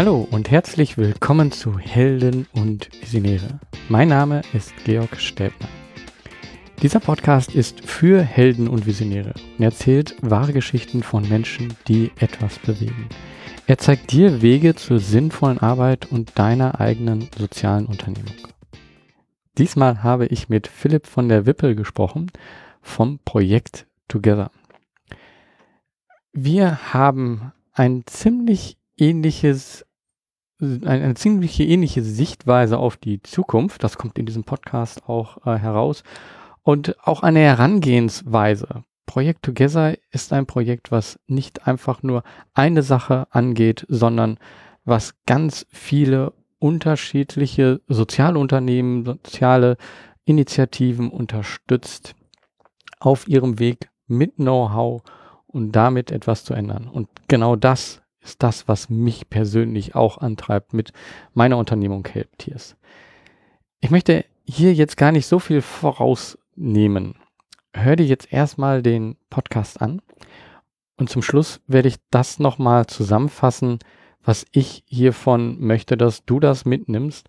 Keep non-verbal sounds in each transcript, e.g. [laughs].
Hallo und herzlich willkommen zu Helden und Visionäre. Mein Name ist Georg Stäbner. Dieser Podcast ist für Helden und Visionäre und erzählt wahre Geschichten von Menschen, die etwas bewegen. Er zeigt dir Wege zur sinnvollen Arbeit und deiner eigenen sozialen Unternehmung. Diesmal habe ich mit Philipp von der Wippel gesprochen vom Projekt Together. Wir haben ein ziemlich ähnliches eine, ziemlich ähnliche Sichtweise auf die Zukunft. Das kommt in diesem Podcast auch äh, heraus. Und auch eine Herangehensweise. Projekt Together ist ein Projekt, was nicht einfach nur eine Sache angeht, sondern was ganz viele unterschiedliche Sozialunternehmen, soziale Initiativen unterstützt auf ihrem Weg mit Know-how und damit etwas zu ändern. Und genau das ist das, was mich persönlich auch antreibt mit meiner Unternehmung Help Tiers. Ich möchte hier jetzt gar nicht so viel vorausnehmen. Hör dir jetzt erstmal den Podcast an und zum Schluss werde ich das nochmal zusammenfassen, was ich hiervon möchte, dass du das mitnimmst,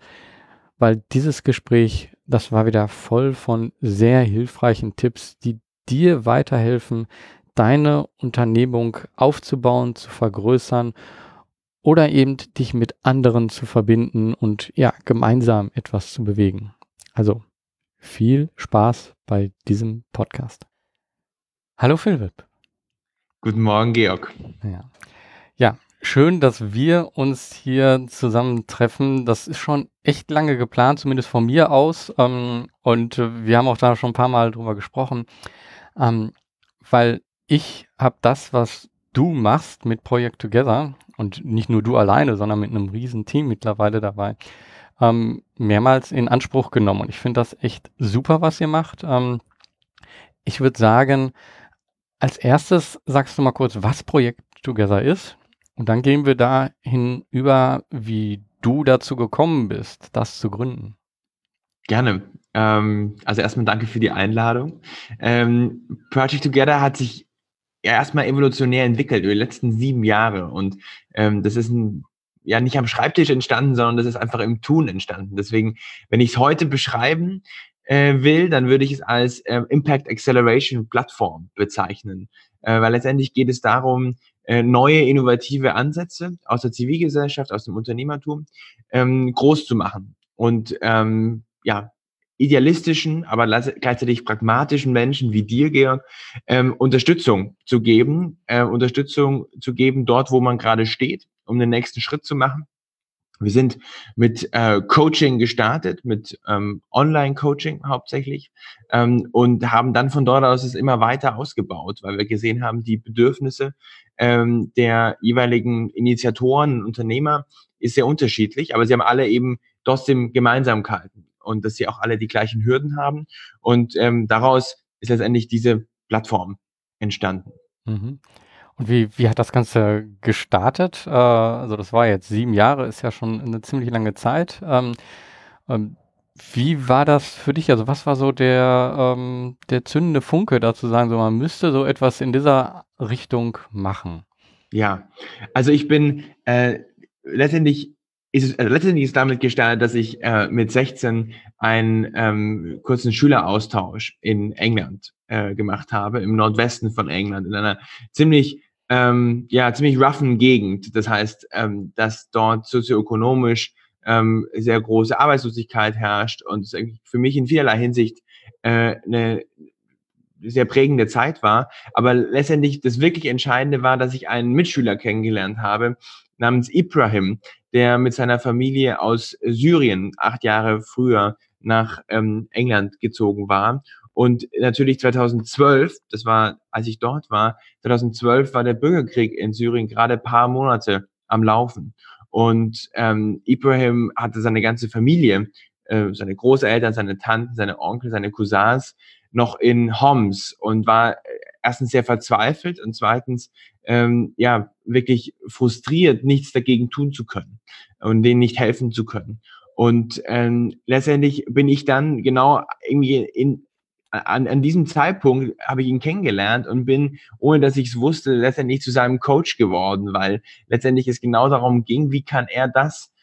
weil dieses Gespräch, das war wieder voll von sehr hilfreichen Tipps, die dir weiterhelfen, deine Unternehmung aufzubauen, zu vergrößern oder eben dich mit anderen zu verbinden und ja, gemeinsam etwas zu bewegen. Also viel Spaß bei diesem Podcast. Hallo Philipp. Guten Morgen, Georg. Ja. ja, schön, dass wir uns hier zusammentreffen. Das ist schon echt lange geplant, zumindest von mir aus. Ähm, und wir haben auch da schon ein paar Mal drüber gesprochen, ähm, weil ich habe das, was du machst mit Project Together und nicht nur du alleine, sondern mit einem riesen Team mittlerweile dabei, ähm, mehrmals in Anspruch genommen. Und ich finde das echt super, was ihr macht. Ähm, ich würde sagen, als erstes sagst du mal kurz, was Project Together ist. Und dann gehen wir dahin über, wie du dazu gekommen bist, das zu gründen. Gerne. Ähm, also erstmal danke für die Einladung. Ähm, Project Together hat sich ja erstmal evolutionär entwickelt über die letzten sieben Jahre. Und ähm, das ist ein, ja nicht am Schreibtisch entstanden, sondern das ist einfach im Tun entstanden. Deswegen, wenn ich es heute beschreiben äh, will, dann würde ich es als äh, Impact Acceleration Plattform bezeichnen. Äh, weil letztendlich geht es darum, äh, neue innovative Ansätze aus der Zivilgesellschaft, aus dem Unternehmertum ähm, groß zu machen. Und ähm, ja, idealistischen, aber gleichzeitig pragmatischen Menschen wie dir, Georg, ähm, Unterstützung zu geben, äh, Unterstützung zu geben dort, wo man gerade steht, um den nächsten Schritt zu machen. Wir sind mit äh, Coaching gestartet, mit ähm, Online-Coaching hauptsächlich ähm, und haben dann von dort aus es immer weiter ausgebaut, weil wir gesehen haben, die Bedürfnisse ähm, der jeweiligen Initiatoren, Unternehmer ist sehr unterschiedlich, aber sie haben alle eben trotzdem Gemeinsamkeiten und dass sie auch alle die gleichen Hürden haben. Und ähm, daraus ist letztendlich diese Plattform entstanden. Mhm. Und wie, wie hat das Ganze gestartet? Äh, also das war jetzt sieben Jahre, ist ja schon eine ziemlich lange Zeit. Ähm, ähm, wie war das für dich? Also was war so der, ähm, der zündende Funke, da zu sagen, so man müsste so etwas in dieser Richtung machen? Ja, also ich bin äh, letztendlich ist also letztendlich ist damit gestartet, dass ich äh, mit 16 einen ähm, kurzen Schüleraustausch in England äh, gemacht habe, im Nordwesten von England, in einer ziemlich ähm, ja ziemlich roughen Gegend. Das heißt, ähm, dass dort sozioökonomisch ähm, sehr große Arbeitslosigkeit herrscht und es für mich in vielerlei Hinsicht äh, eine sehr prägende Zeit war. Aber letztendlich das wirklich Entscheidende war, dass ich einen Mitschüler kennengelernt habe namens Ibrahim, der mit seiner Familie aus Syrien acht Jahre früher nach ähm, England gezogen war. Und natürlich 2012, das war, als ich dort war, 2012 war der Bürgerkrieg in Syrien gerade paar Monate am Laufen. Und ähm, Ibrahim hatte seine ganze Familie, äh, seine Großeltern, seine Tanten, seine Onkel, seine Cousins noch in Homs und war erstens sehr verzweifelt und zweitens ähm, ja wirklich frustriert, nichts dagegen tun zu können und denen nicht helfen zu können. Und ähm, letztendlich bin ich dann genau irgendwie in an, an diesem Zeitpunkt habe ich ihn kennengelernt und bin, ohne dass ich es wusste, letztendlich zu seinem Coach geworden, weil letztendlich es genau darum ging, wie kann er das,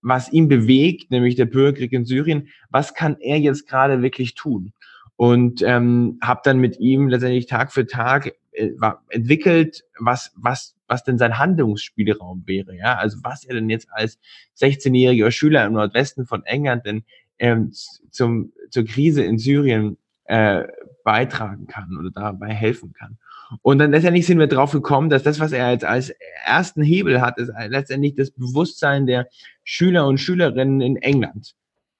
was ihn bewegt, nämlich der Bürgerkrieg in Syrien, was kann er jetzt gerade wirklich tun? Und ähm, habe dann mit ihm letztendlich Tag für Tag äh, entwickelt, was, was, was denn sein Handlungsspielraum wäre. Ja, also was er denn jetzt als 16-jähriger Schüler im Nordwesten von England denn ähm, zum, zur Krise in Syrien äh, beitragen kann oder dabei helfen kann. Und dann letztendlich sind wir drauf gekommen, dass das, was er jetzt als ersten Hebel hat, ist letztendlich das Bewusstsein der Schüler und Schülerinnen in England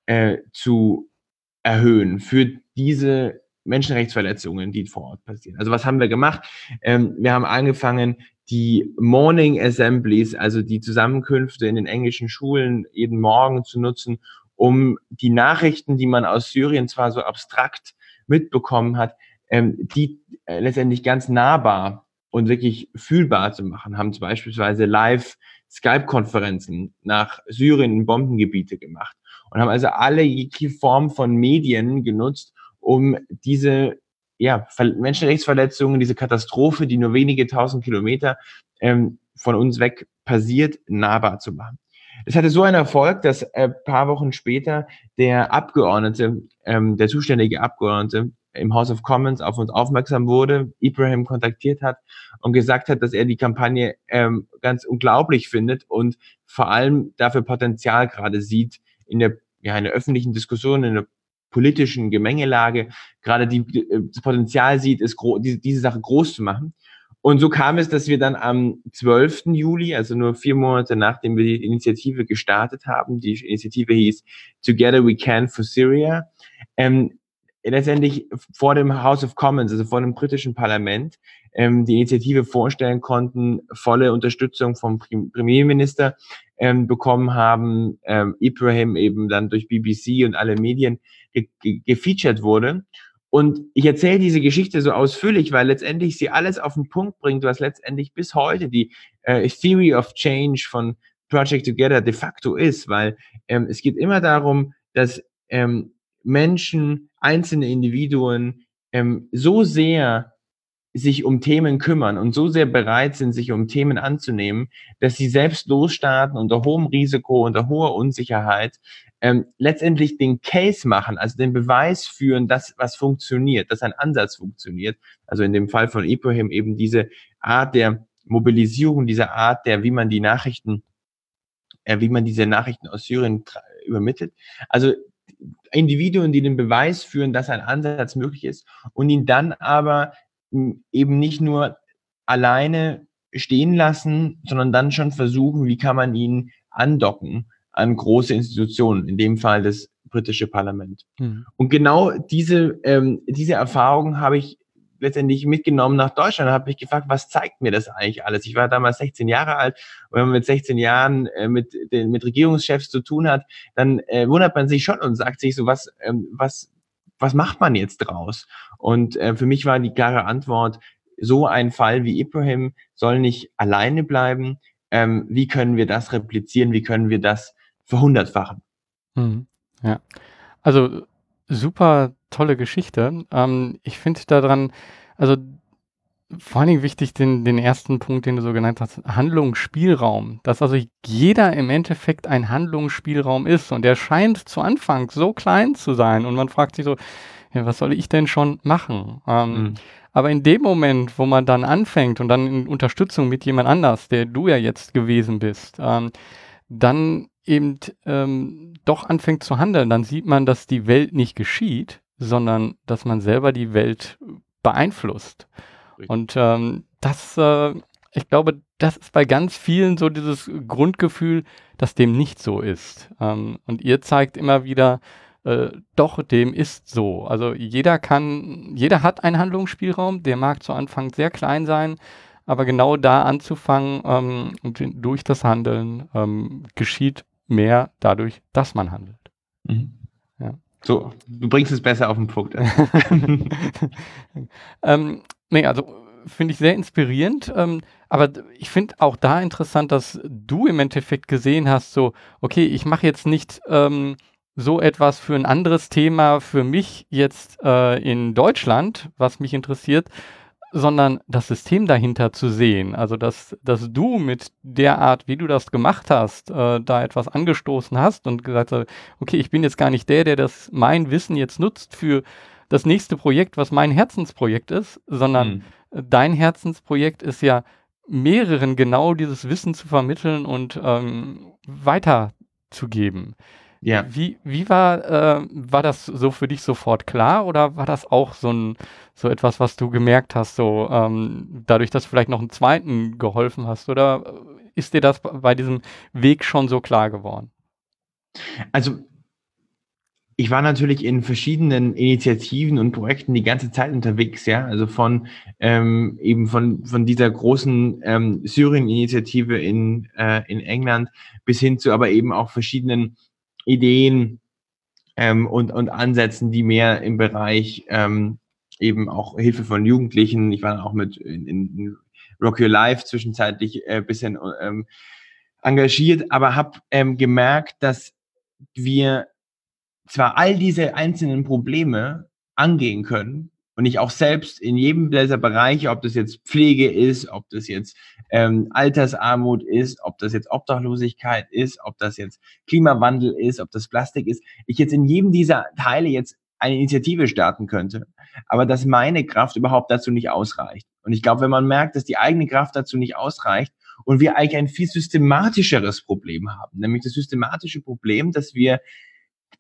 äh, zu erhöhen für diese Menschenrechtsverletzungen, die vor Ort passieren. Also was haben wir gemacht? Ähm, wir haben angefangen, die Morning Assemblies, also die Zusammenkünfte in den englischen Schulen jeden Morgen zu nutzen, um die Nachrichten, die man aus Syrien zwar so abstrakt mitbekommen hat, ähm, die äh, letztendlich ganz nahbar und wirklich fühlbar zu machen, haben zum beispielsweise live Skype-Konferenzen nach Syrien in Bombengebiete gemacht und haben also alle Formen von Medien genutzt, um diese ja, Menschenrechtsverletzungen, diese Katastrophe, die nur wenige tausend Kilometer ähm, von uns weg passiert, nahbar zu machen. Es hatte so einen Erfolg, dass äh, paar Wochen später der Abgeordnete, ähm, der zuständige Abgeordnete im House of Commons auf uns aufmerksam wurde, Ibrahim kontaktiert hat und gesagt hat, dass er die Kampagne ähm, ganz unglaublich findet und vor allem dafür Potenzial gerade sieht in der, ja, in der öffentlichen Diskussion, in der politischen Gemengelage, gerade die, äh, das Potenzial sieht, ist diese, Sache groß zu machen. Und so kam es, dass wir dann am 12. Juli, also nur vier Monate nachdem wir die Initiative gestartet haben, die Initiative hieß Together We Can for Syria, ähm, letztendlich vor dem House of Commons, also vor dem britischen Parlament, ähm, die Initiative vorstellen konnten, volle Unterstützung vom Premierminister ähm, bekommen haben, ähm, Ibrahim eben dann durch BBC und alle Medien ge ge gefeatured wurde. Und ich erzähle diese Geschichte so ausführlich, weil letztendlich sie alles auf den Punkt bringt, was letztendlich bis heute die äh, Theory of Change von Project Together de facto ist, weil ähm, es geht immer darum, dass ähm, Menschen, einzelne Individuen ähm, so sehr sich um Themen kümmern und so sehr bereit sind, sich um Themen anzunehmen, dass sie selbst losstarten unter hohem Risiko, unter hoher Unsicherheit, ähm, letztendlich den Case machen, also den Beweis führen, dass was funktioniert, dass ein Ansatz funktioniert. Also in dem Fall von Ibrahim eben diese Art der Mobilisierung, diese Art der, wie man die Nachrichten, äh, wie man diese Nachrichten aus Syrien übermittelt. Also Individuen, die den Beweis führen, dass ein Ansatz möglich ist und ihn dann aber eben nicht nur alleine stehen lassen, sondern dann schon versuchen, wie kann man ihn andocken an große Institutionen, in dem Fall das britische Parlament. Mhm. Und genau diese, ähm, diese Erfahrung habe ich letztendlich mitgenommen nach Deutschland und habe mich gefragt, was zeigt mir das eigentlich alles? Ich war damals 16 Jahre alt und wenn man mit 16 Jahren äh, mit den mit Regierungschefs zu tun hat, dann äh, wundert man sich schon und sagt sich so, was, ähm, was, was macht man jetzt draus? Und äh, für mich war die klare Antwort, so ein Fall wie Ibrahim soll nicht alleine bleiben. Ähm, wie können wir das replizieren? Wie können wir das verhundertfachen? Hm, ja, also super tolle Geschichte. Ähm, ich finde daran, also vor allen Dingen wichtig den, den ersten Punkt, den du so genannt hast, Handlungsspielraum. Dass also jeder im Endeffekt ein Handlungsspielraum ist und der scheint zu Anfang so klein zu sein und man fragt sich so, ja, was soll ich denn schon machen? Ähm, mhm. Aber in dem Moment, wo man dann anfängt und dann in Unterstützung mit jemand anders, der du ja jetzt gewesen bist, ähm, dann eben ähm, doch anfängt zu handeln, dann sieht man, dass die Welt nicht geschieht, sondern dass man selber die Welt beeinflusst. Und ähm, das, äh, ich glaube, das ist bei ganz vielen so dieses Grundgefühl, dass dem nicht so ist. Ähm, und ihr zeigt immer wieder, äh, doch, dem ist so. Also jeder kann, jeder hat einen Handlungsspielraum, der mag zu Anfang sehr klein sein, aber genau da anzufangen ähm, und durch das Handeln ähm, geschieht mehr dadurch, dass man handelt. Mhm. Ja. So, du bringst es besser auf den Punkt. [laughs] [laughs] ähm, nee, also finde ich sehr inspirierend. Ähm, aber ich finde auch da interessant, dass du im Endeffekt gesehen hast, so, okay, ich mache jetzt nicht ähm, so etwas für ein anderes Thema für mich jetzt äh, in Deutschland, was mich interessiert, sondern das System dahinter zu sehen. Also, dass, dass du mit der Art, wie du das gemacht hast, äh, da etwas angestoßen hast und gesagt hast, okay, ich bin jetzt gar nicht der, der das mein Wissen jetzt nutzt für das nächste Projekt, was mein Herzensprojekt ist, sondern mhm. dein Herzensprojekt ist ja mehreren genau dieses Wissen zu vermitteln und ähm, weiterzugeben. Ja. Wie, wie war, äh, war das so für dich sofort klar oder war das auch so ein, so etwas, was du gemerkt hast, so ähm, dadurch, dass du vielleicht noch einen zweiten geholfen hast oder ist dir das bei diesem Weg schon so klar geworden? Also ich war natürlich in verschiedenen Initiativen und Projekten die ganze Zeit unterwegs, ja. Also von ähm, eben von, von dieser großen ähm, Syrien-Initiative in, äh, in England bis hin zu aber eben auch verschiedenen Ideen ähm, und, und Ansätzen, die mehr im Bereich ähm, eben auch Hilfe von Jugendlichen, ich war auch mit in, in Rock Your Life zwischenzeitlich äh, bisschen ähm, engagiert, aber habe ähm, gemerkt, dass wir zwar all diese einzelnen Probleme angehen können und ich auch selbst in jedem dieser Bereiche, ob das jetzt Pflege ist, ob das jetzt ähm, Altersarmut ist, ob das jetzt Obdachlosigkeit ist, ob das jetzt Klimawandel ist, ob das Plastik ist, ich jetzt in jedem dieser Teile jetzt eine Initiative starten könnte, aber dass meine Kraft überhaupt dazu nicht ausreicht. Und ich glaube, wenn man merkt, dass die eigene Kraft dazu nicht ausreicht und wir eigentlich ein viel systematischeres Problem haben, nämlich das systematische Problem, dass wir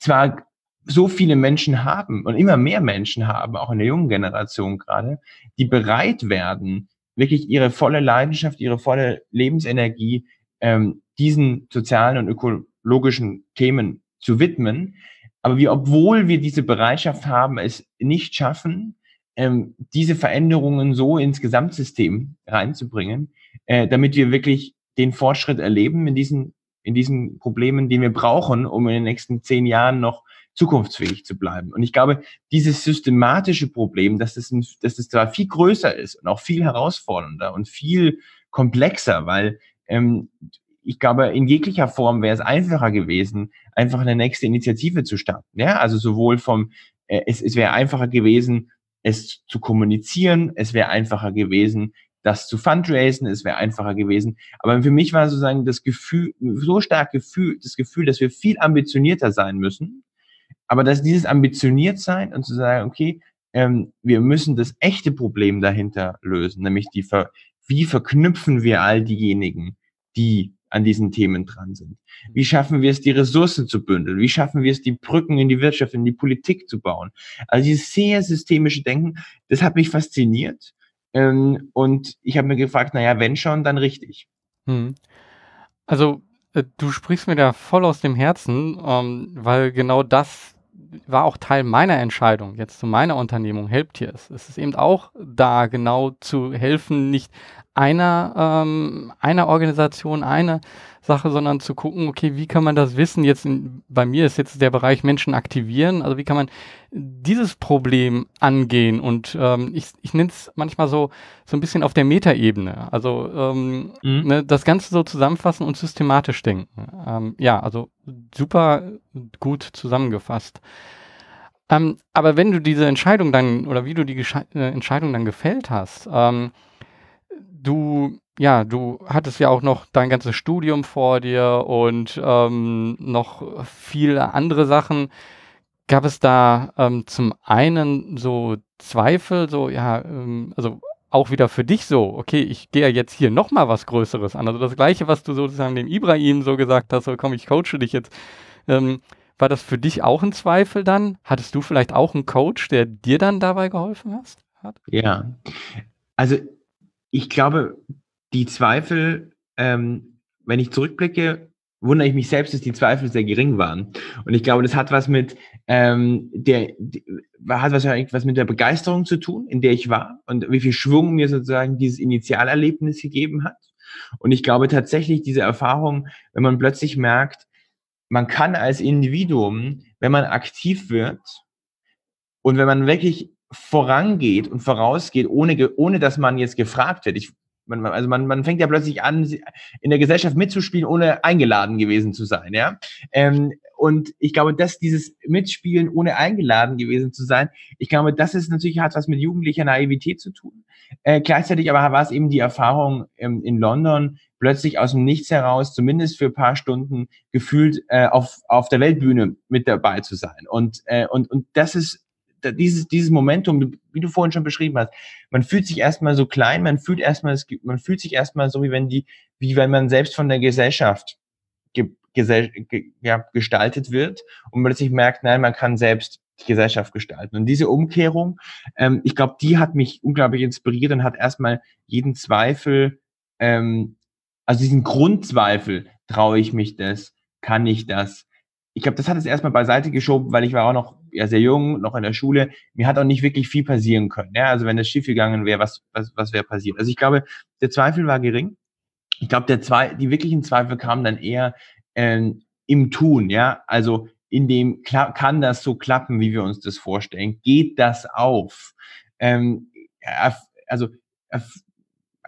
zwar so viele Menschen haben und immer mehr Menschen haben, auch in der jungen Generation gerade, die bereit werden, wirklich ihre volle Leidenschaft, ihre volle Lebensenergie ähm, diesen sozialen und ökologischen Themen zu widmen. Aber wir, obwohl wir diese Bereitschaft haben, es nicht schaffen, ähm, diese Veränderungen so ins Gesamtsystem reinzubringen, äh, damit wir wirklich den Fortschritt erleben in diesen in diesen Problemen, die wir brauchen, um in den nächsten zehn Jahren noch zukunftsfähig zu bleiben. Und ich glaube, dieses systematische Problem, dass es, ein, dass es zwar viel größer ist und auch viel herausfordernder und viel komplexer, weil ähm, ich glaube, in jeglicher Form wäre es einfacher gewesen, einfach eine nächste Initiative zu starten. Ja, also sowohl vom, äh, es, es wäre einfacher gewesen, es zu kommunizieren, es wäre einfacher gewesen, das zu fundraisen, es wäre einfacher gewesen. Aber für mich war sozusagen das Gefühl, so stark Gefühl, das Gefühl, dass wir viel ambitionierter sein müssen. Aber dass dieses ambitioniert sein und zu sagen, okay, ähm, wir müssen das echte Problem dahinter lösen, nämlich die, Ver wie verknüpfen wir all diejenigen, die an diesen Themen dran sind? Wie schaffen wir es, die Ressourcen zu bündeln? Wie schaffen wir es, die Brücken in die Wirtschaft, in die Politik zu bauen? Also dieses sehr systemische Denken, das hat mich fasziniert. Ähm, und ich habe mir gefragt, naja, wenn schon, dann richtig. Hm. Also äh, du sprichst mir da voll aus dem Herzen, ähm, weil genau das war auch Teil meiner Entscheidung jetzt zu meiner Unternehmung Helptiers. Es ist eben auch da genau zu helfen, nicht einer, ähm, einer Organisation, eine Sache, sondern zu gucken, okay, wie kann man das Wissen jetzt, in, bei mir ist jetzt der Bereich Menschen aktivieren, also wie kann man dieses Problem angehen und ähm, ich, ich nenne es manchmal so, so ein bisschen auf der Metaebene, also ähm, mhm. ne, das Ganze so zusammenfassen und systematisch denken. Ähm, ja, also super gut zusammengefasst. Ähm, aber wenn du diese Entscheidung dann, oder wie du die Gesche äh, Entscheidung dann gefällt hast, ähm, du, ja, du hattest ja auch noch dein ganzes Studium vor dir und ähm, noch viele andere Sachen. Gab es da ähm, zum einen so Zweifel, so, ja, ähm, also auch wieder für dich so, okay, ich gehe ja jetzt hier nochmal was Größeres an. Also das Gleiche, was du sozusagen dem Ibrahim so gesagt hast, so komm, ich coache dich jetzt. Ähm, war das für dich auch ein Zweifel dann? Hattest du vielleicht auch einen Coach, der dir dann dabei geholfen hast, hat? Ja, also ich glaube, die Zweifel, ähm, wenn ich zurückblicke, wundere ich mich selbst, dass die Zweifel sehr gering waren. Und ich glaube, das hat was mit ähm, der, die, hat was, was mit der Begeisterung zu tun, in der ich war und wie viel Schwung mir sozusagen dieses Initialerlebnis gegeben hat. Und ich glaube tatsächlich diese Erfahrung, wenn man plötzlich merkt, man kann als Individuum, wenn man aktiv wird und wenn man wirklich vorangeht und vorausgeht, ohne, ohne dass man jetzt gefragt wird. Ich man, also man, man fängt ja plötzlich an, in der Gesellschaft mitzuspielen, ohne eingeladen gewesen zu sein, ja. Ähm, und ich glaube, dass dieses Mitspielen, ohne eingeladen gewesen zu sein, ich glaube, das ist natürlich hat was mit jugendlicher Naivität zu tun. Äh, gleichzeitig aber war es eben die Erfahrung ähm, in London, plötzlich aus dem Nichts heraus, zumindest für paar Stunden, gefühlt äh, auf, auf der Weltbühne mit dabei zu sein. Und, äh, und, und das ist dieses, dieses Momentum, wie du vorhin schon beschrieben hast, man fühlt sich erstmal so klein, man fühlt erstmal, man fühlt sich erstmal so, wie wenn die, wie wenn man selbst von der Gesellschaft ge, gesell, ge, ja, gestaltet wird und plötzlich merkt, nein, man kann selbst die Gesellschaft gestalten. Und diese Umkehrung, ähm, ich glaube, die hat mich unglaublich inspiriert und hat erstmal jeden Zweifel, ähm, also diesen Grundzweifel, traue ich mich das, kann ich das, ich glaube, das hat es erstmal beiseite geschoben, weil ich war auch noch ja, sehr jung, noch in der Schule. Mir hat auch nicht wirklich viel passieren können. Ja? Also wenn das schief gegangen wäre, was, was, was wäre passiert? Also ich glaube, der Zweifel war gering. Ich glaube, der Zwe die wirklichen Zweifel kamen dann eher äh, im Tun. Ja, also in dem kann das so klappen, wie wir uns das vorstellen? Geht das auf? Ähm, also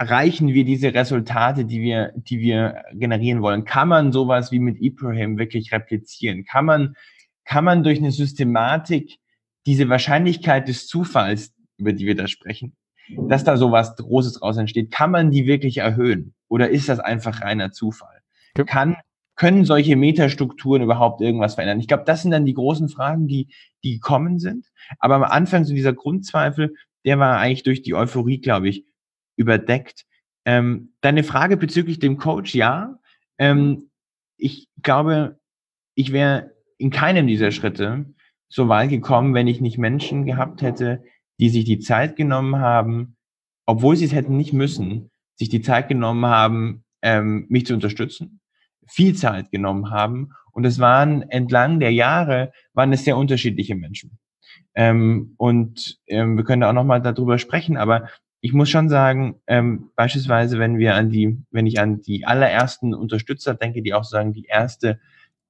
erreichen wir diese Resultate, die wir, die wir generieren wollen? Kann man sowas wie mit Ibrahim wirklich replizieren? Kann man, kann man durch eine Systematik diese Wahrscheinlichkeit des Zufalls, über die wir da sprechen, dass da sowas Großes draus entsteht, kann man die wirklich erhöhen? Oder ist das einfach reiner Zufall? Kann, können solche Metastrukturen überhaupt irgendwas verändern? Ich glaube, das sind dann die großen Fragen, die, die gekommen sind. Aber am Anfang so dieser Grundzweifel, der war eigentlich durch die Euphorie, glaube ich, überdeckt. Ähm, deine Frage bezüglich dem Coach, ja. Ähm, ich glaube, ich wäre in keinem dieser Schritte so weit gekommen, wenn ich nicht Menschen gehabt hätte, die sich die Zeit genommen haben, obwohl sie es hätten nicht müssen, sich die Zeit genommen haben, ähm, mich zu unterstützen, viel Zeit genommen haben. Und es waren entlang der Jahre, waren es sehr unterschiedliche Menschen. Ähm, und ähm, wir können da auch nochmal darüber sprechen, aber ich muss schon sagen, ähm, beispielsweise, wenn wir an die, wenn ich an die allerersten Unterstützer denke, die auch sagen, die erste,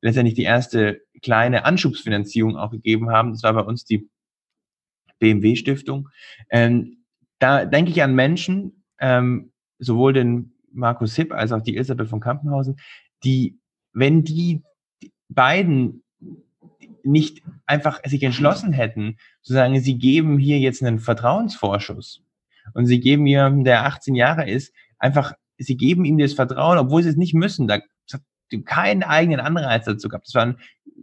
letztendlich die erste kleine Anschubsfinanzierung auch gegeben haben, das war bei uns die BMW Stiftung. Ähm, da denke ich an Menschen, ähm, sowohl den Markus Hipp als auch die Elisabeth von Kampenhausen, die, wenn die beiden nicht einfach sich entschlossen hätten, zu sagen, sie geben hier jetzt einen Vertrauensvorschuss, und sie geben jemandem, der 18 Jahre ist, einfach, sie geben ihm das Vertrauen, obwohl sie es nicht müssen. Da hat keinen eigenen Anreiz dazu gehabt. Das war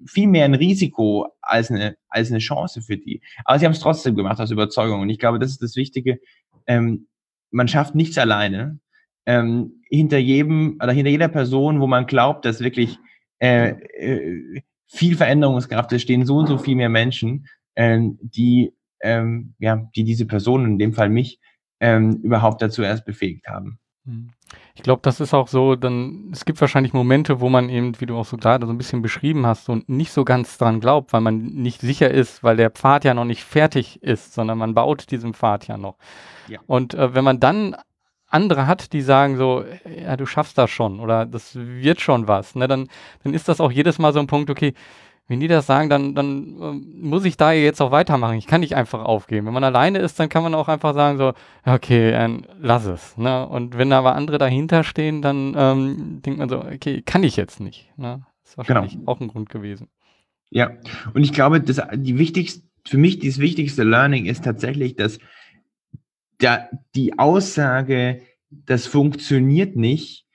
viel mehr ein Risiko als eine, als eine Chance für die. Aber sie haben es trotzdem gemacht aus Überzeugung. Und ich glaube, das ist das Wichtige. Ähm, man schafft nichts alleine. Ähm, hinter jedem oder hinter jeder Person, wo man glaubt, dass wirklich äh, äh, viel Veränderungskraft ist, stehen so und so viel mehr Menschen, äh, die ähm, ja, die diese Person, in dem Fall mich, ähm, überhaupt dazu erst befähigt haben. Hm. Ich glaube, das ist auch so, dann, es gibt wahrscheinlich Momente, wo man eben, wie du auch so gerade so ein bisschen beschrieben hast, und nicht so ganz dran glaubt, weil man nicht sicher ist, weil der Pfad ja noch nicht fertig ist, sondern man baut diesen Pfad ja noch. Ja. Und äh, wenn man dann andere hat, die sagen so, ja, du schaffst das schon oder das wird schon was, ne, dann, dann ist das auch jedes Mal so ein Punkt, okay, wenn die das sagen, dann, dann äh, muss ich da jetzt auch weitermachen. Ich kann nicht einfach aufgeben. Wenn man alleine ist, dann kann man auch einfach sagen, so, okay, äh, lass es. Ne? Und wenn aber andere dahinter stehen, dann ähm, denkt man so, okay, kann ich jetzt nicht. Ne? Das ist wahrscheinlich genau. auch ein Grund gewesen. Ja, und ich glaube, das, die wichtigste, für mich das wichtigste Learning ist tatsächlich, dass der, die Aussage, das funktioniert nicht,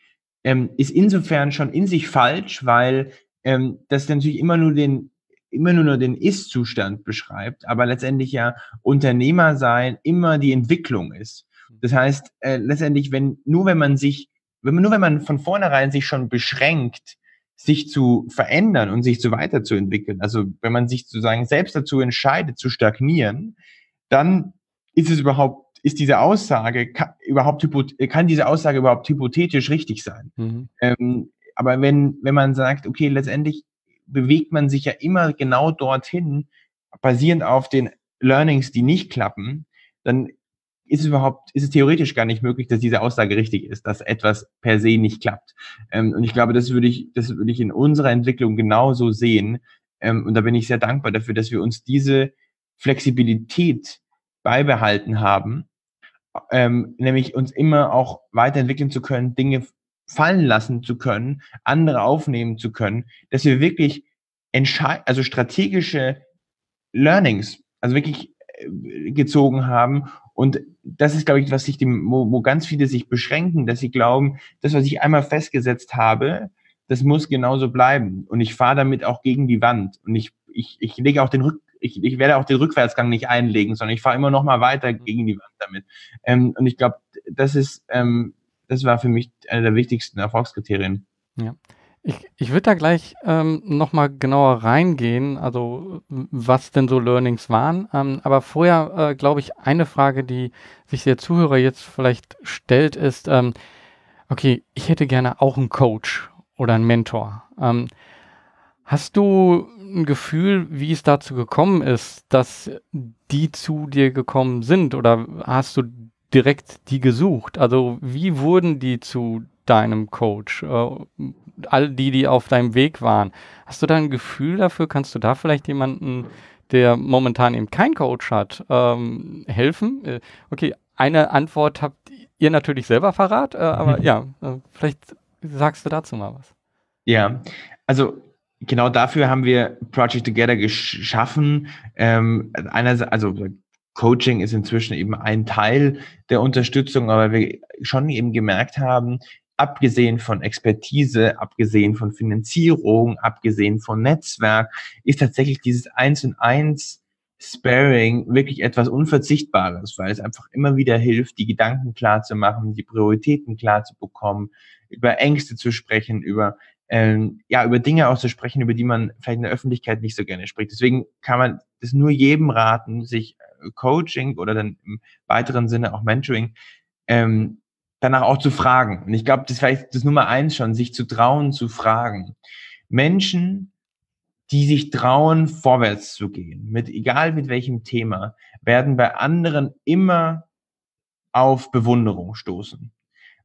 ähm, ist insofern schon in sich falsch, weil ähm, das natürlich immer nur den immer nur den Ist-Zustand beschreibt, aber letztendlich ja Unternehmer sein immer die Entwicklung ist. Das heißt, äh, letztendlich, wenn nur wenn man sich, wenn man nur wenn man von vornherein sich schon beschränkt, sich zu verändern und sich zu weiterzuentwickeln, also wenn man sich sozusagen selbst dazu entscheidet zu stagnieren, dann ist es überhaupt, ist diese Aussage kann, überhaupt kann diese Aussage überhaupt hypothetisch richtig sein? Mhm. Ähm, aber wenn, wenn man sagt, okay, letztendlich bewegt man sich ja immer genau dorthin, basierend auf den Learnings, die nicht klappen, dann ist es überhaupt, ist es theoretisch gar nicht möglich, dass diese Aussage richtig ist, dass etwas per se nicht klappt. Ähm, und ich glaube, das würde ich, das würde ich in unserer Entwicklung genauso sehen. Ähm, und da bin ich sehr dankbar dafür, dass wir uns diese Flexibilität beibehalten haben, ähm, nämlich uns immer auch weiterentwickeln zu können, Dinge fallen lassen zu können, andere aufnehmen zu können, dass wir wirklich also strategische Learnings, also wirklich äh, gezogen haben. Und das ist, glaube ich, was sich dem, wo, wo ganz viele sich beschränken, dass sie glauben, das, was ich einmal festgesetzt habe, das muss genauso bleiben. Und ich fahre damit auch gegen die Wand. Und ich, ich, ich lege auch den Rück, ich, ich werde auch den Rückwärtsgang nicht einlegen, sondern ich fahre immer noch mal weiter gegen die Wand damit. Ähm, und ich glaube, das ist, ähm, das war für mich einer der wichtigsten Erfolgskriterien. Ja. Ich, ich würde da gleich ähm, nochmal genauer reingehen, also was denn so Learnings waren. Ähm, aber vorher, äh, glaube ich, eine Frage, die sich der Zuhörer jetzt vielleicht stellt, ist, ähm, okay, ich hätte gerne auch einen Coach oder einen Mentor. Ähm, hast du ein Gefühl, wie es dazu gekommen ist, dass die zu dir gekommen sind oder hast du direkt die gesucht? Also wie wurden die zu deinem Coach? Äh, all die, die auf deinem Weg waren. Hast du da ein Gefühl dafür? Kannst du da vielleicht jemanden, der momentan eben kein Coach hat, ähm, helfen? Äh, okay, eine Antwort habt ihr natürlich selber verrat, äh, aber ja, äh, vielleicht sagst du dazu mal was. Ja, also genau dafür haben wir Project Together geschaffen. Ähm, einerseits, also Coaching ist inzwischen eben ein Teil der Unterstützung, aber wir schon eben gemerkt haben, abgesehen von Expertise, abgesehen von Finanzierung, abgesehen von Netzwerk, ist tatsächlich dieses Eins und Eins Sparing wirklich etwas Unverzichtbares, weil es einfach immer wieder hilft, die Gedanken klar zu machen, die Prioritäten klar zu bekommen, über Ängste zu sprechen, über ähm, ja über Dinge auszusprechen, über die man vielleicht in der Öffentlichkeit nicht so gerne spricht. Deswegen kann man das nur jedem raten, sich Coaching oder dann im weiteren Sinne auch Mentoring ähm, danach auch zu fragen. Und ich glaube, das ist vielleicht das Nummer eins schon, sich zu trauen, zu fragen. Menschen, die sich trauen, vorwärts zu gehen, mit egal mit welchem Thema, werden bei anderen immer auf Bewunderung stoßen.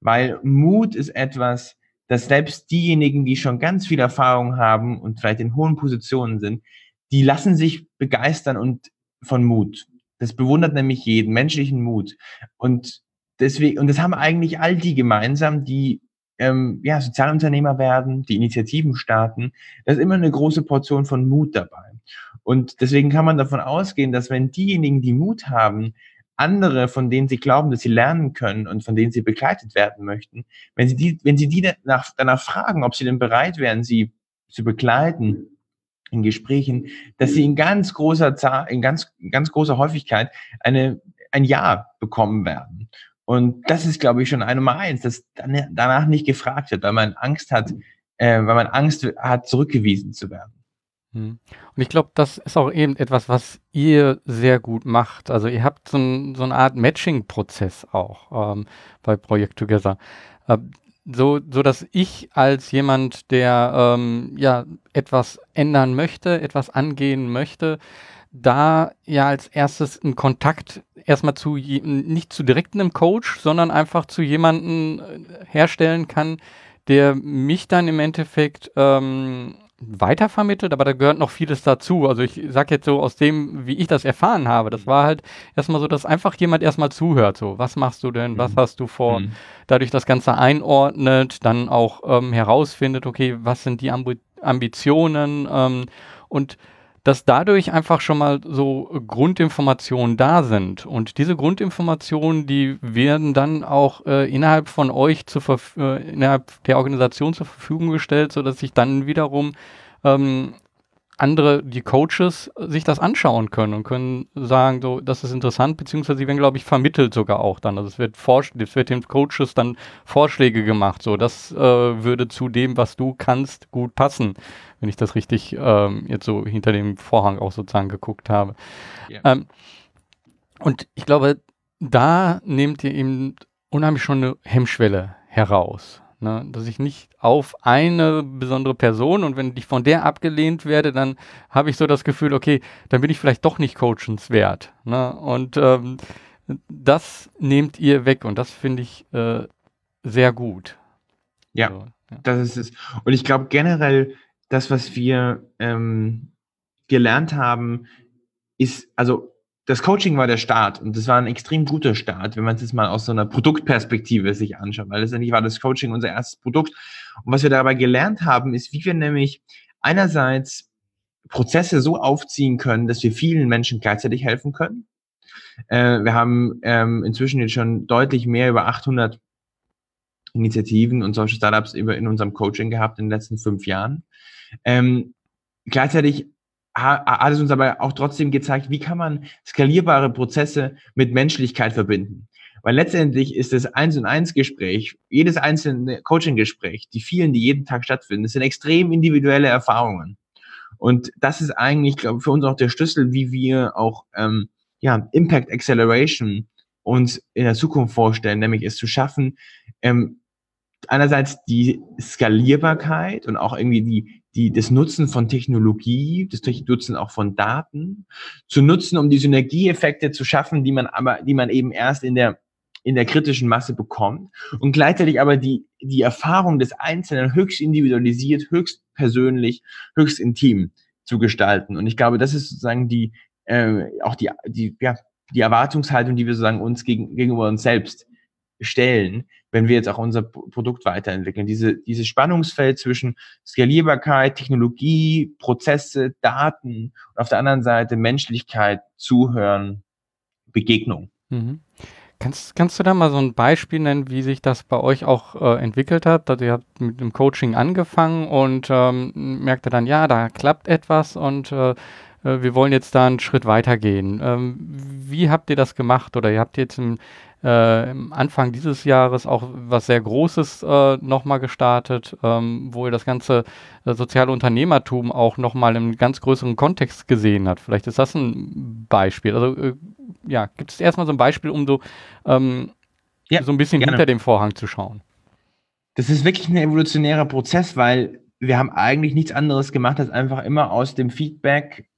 Weil Mut ist etwas, dass selbst diejenigen, die schon ganz viel Erfahrung haben und vielleicht in hohen Positionen sind, die lassen sich begeistern und von Mut. Das bewundert nämlich jeden menschlichen Mut. Und deswegen, und das haben eigentlich all die gemeinsam, die ähm, ja, Sozialunternehmer werden, die Initiativen starten. Da ist immer eine große Portion von Mut dabei. Und deswegen kann man davon ausgehen, dass wenn diejenigen, die Mut haben, andere, von denen sie glauben, dass sie lernen können und von denen sie begleitet werden möchten, wenn sie die, wenn sie die danach, danach fragen, ob sie denn bereit wären, sie zu begleiten in Gesprächen, dass sie in ganz großer Zahl, in ganz, ganz großer Häufigkeit eine, ein Ja bekommen werden. Und das ist, glaube ich, schon eine Nummer eins, dass danach nicht gefragt wird, weil man Angst hat, äh, weil man Angst hat, zurückgewiesen zu werden. Hm. Und ich glaube, das ist auch eben etwas, was ihr sehr gut macht. Also ihr habt so, ein, so eine Art Matching-Prozess auch ähm, bei Projekt Together. Äh, so, so dass ich als jemand, der ähm, ja etwas ändern möchte, etwas angehen möchte, da ja als erstes einen Kontakt erstmal zu nicht zu direkt einem Coach, sondern einfach zu jemandem äh, herstellen kann, der mich dann im Endeffekt ähm, weitervermittelt, aber da gehört noch vieles dazu. Also ich sag jetzt so aus dem, wie ich das erfahren habe, das war halt erstmal so, dass einfach jemand erstmal zuhört, so, was machst du denn, was mhm. hast du vor, mhm. dadurch das Ganze einordnet, dann auch ähm, herausfindet, okay, was sind die Ambi Ambitionen ähm, und dass dadurch einfach schon mal so Grundinformationen da sind. Und diese Grundinformationen, die werden dann auch äh, innerhalb von euch zur äh, innerhalb der Organisation zur Verfügung gestellt, sodass sich dann wiederum ähm, andere, die Coaches, sich das anschauen können und können sagen, so, das ist interessant, beziehungsweise sie werden, glaube ich, vermittelt sogar auch dann. Also es wird, es wird den Coaches dann Vorschläge gemacht, so, das äh, würde zu dem, was du kannst, gut passen wenn ich das richtig ähm, jetzt so hinter dem Vorhang auch sozusagen geguckt habe. Yeah. Ähm, und ich glaube, da nehmt ihr eben unheimlich schon eine Hemmschwelle heraus. Ne? Dass ich nicht auf eine besondere Person und wenn ich von der abgelehnt werde, dann habe ich so das Gefühl, okay, dann bin ich vielleicht doch nicht coachenswert. Ne? Und ähm, das nehmt ihr weg und das finde ich äh, sehr gut. Ja, so, ja, das ist es. Und ich glaube generell, das, was wir ähm, gelernt haben, ist, also das Coaching war der Start und das war ein extrem guter Start, wenn man es jetzt mal aus so einer Produktperspektive sich anschaut, weil letztendlich war das Coaching unser erstes Produkt. Und was wir dabei gelernt haben, ist, wie wir nämlich einerseits Prozesse so aufziehen können, dass wir vielen Menschen gleichzeitig helfen können. Äh, wir haben ähm, inzwischen jetzt schon deutlich mehr über 800 Initiativen und solche Startups in unserem Coaching gehabt in den letzten fünf Jahren. Ähm, gleichzeitig hat es uns aber auch trotzdem gezeigt, wie kann man skalierbare Prozesse mit Menschlichkeit verbinden. Weil letztendlich ist das Eins und Eins Gespräch, jedes einzelne Coaching-Gespräch, die vielen, die jeden Tag stattfinden, das sind extrem individuelle Erfahrungen. Und das ist eigentlich, glaube ich, für uns auch der Schlüssel, wie wir auch ähm, ja, Impact Acceleration uns in der Zukunft vorstellen, nämlich es zu schaffen, ähm, einerseits die Skalierbarkeit und auch irgendwie die, die, das Nutzen von Technologie, das Nutzen auch von Daten zu nutzen, um die Synergieeffekte zu schaffen, die man aber, die man eben erst in der, in der kritischen Masse bekommt und gleichzeitig aber die, die Erfahrung des Einzelnen höchst individualisiert, höchst persönlich, höchst intim zu gestalten. Und ich glaube, das ist sozusagen die, äh, auch die, die, ja, die Erwartungshaltung, die wir sozusagen uns gegen, gegenüber uns selbst stellen, wenn wir jetzt auch unser Produkt weiterentwickeln. Diese, dieses Spannungsfeld zwischen Skalierbarkeit, Technologie, Prozesse, Daten und auf der anderen Seite Menschlichkeit, Zuhören, Begegnung. Mhm. Kannst, kannst du da mal so ein Beispiel nennen, wie sich das bei euch auch äh, entwickelt hat? Also ihr habt mit dem Coaching angefangen und ähm, merkte dann, ja, da klappt etwas und äh, äh, wir wollen jetzt da einen Schritt weitergehen. Ähm, wie habt ihr das gemacht? Oder ihr habt jetzt im, äh, im Anfang dieses Jahres auch was sehr Großes äh, nochmal gestartet, ähm, wo ihr das ganze äh, soziale Unternehmertum auch nochmal im ganz größeren Kontext gesehen habt. Vielleicht ist das ein Beispiel. Also äh, ja, gibt es erstmal so ein Beispiel, um so, ähm, ja, so ein bisschen gerne. hinter dem Vorhang zu schauen? Das ist wirklich ein evolutionärer Prozess, weil wir haben eigentlich nichts anderes gemacht, als einfach immer aus dem Feedback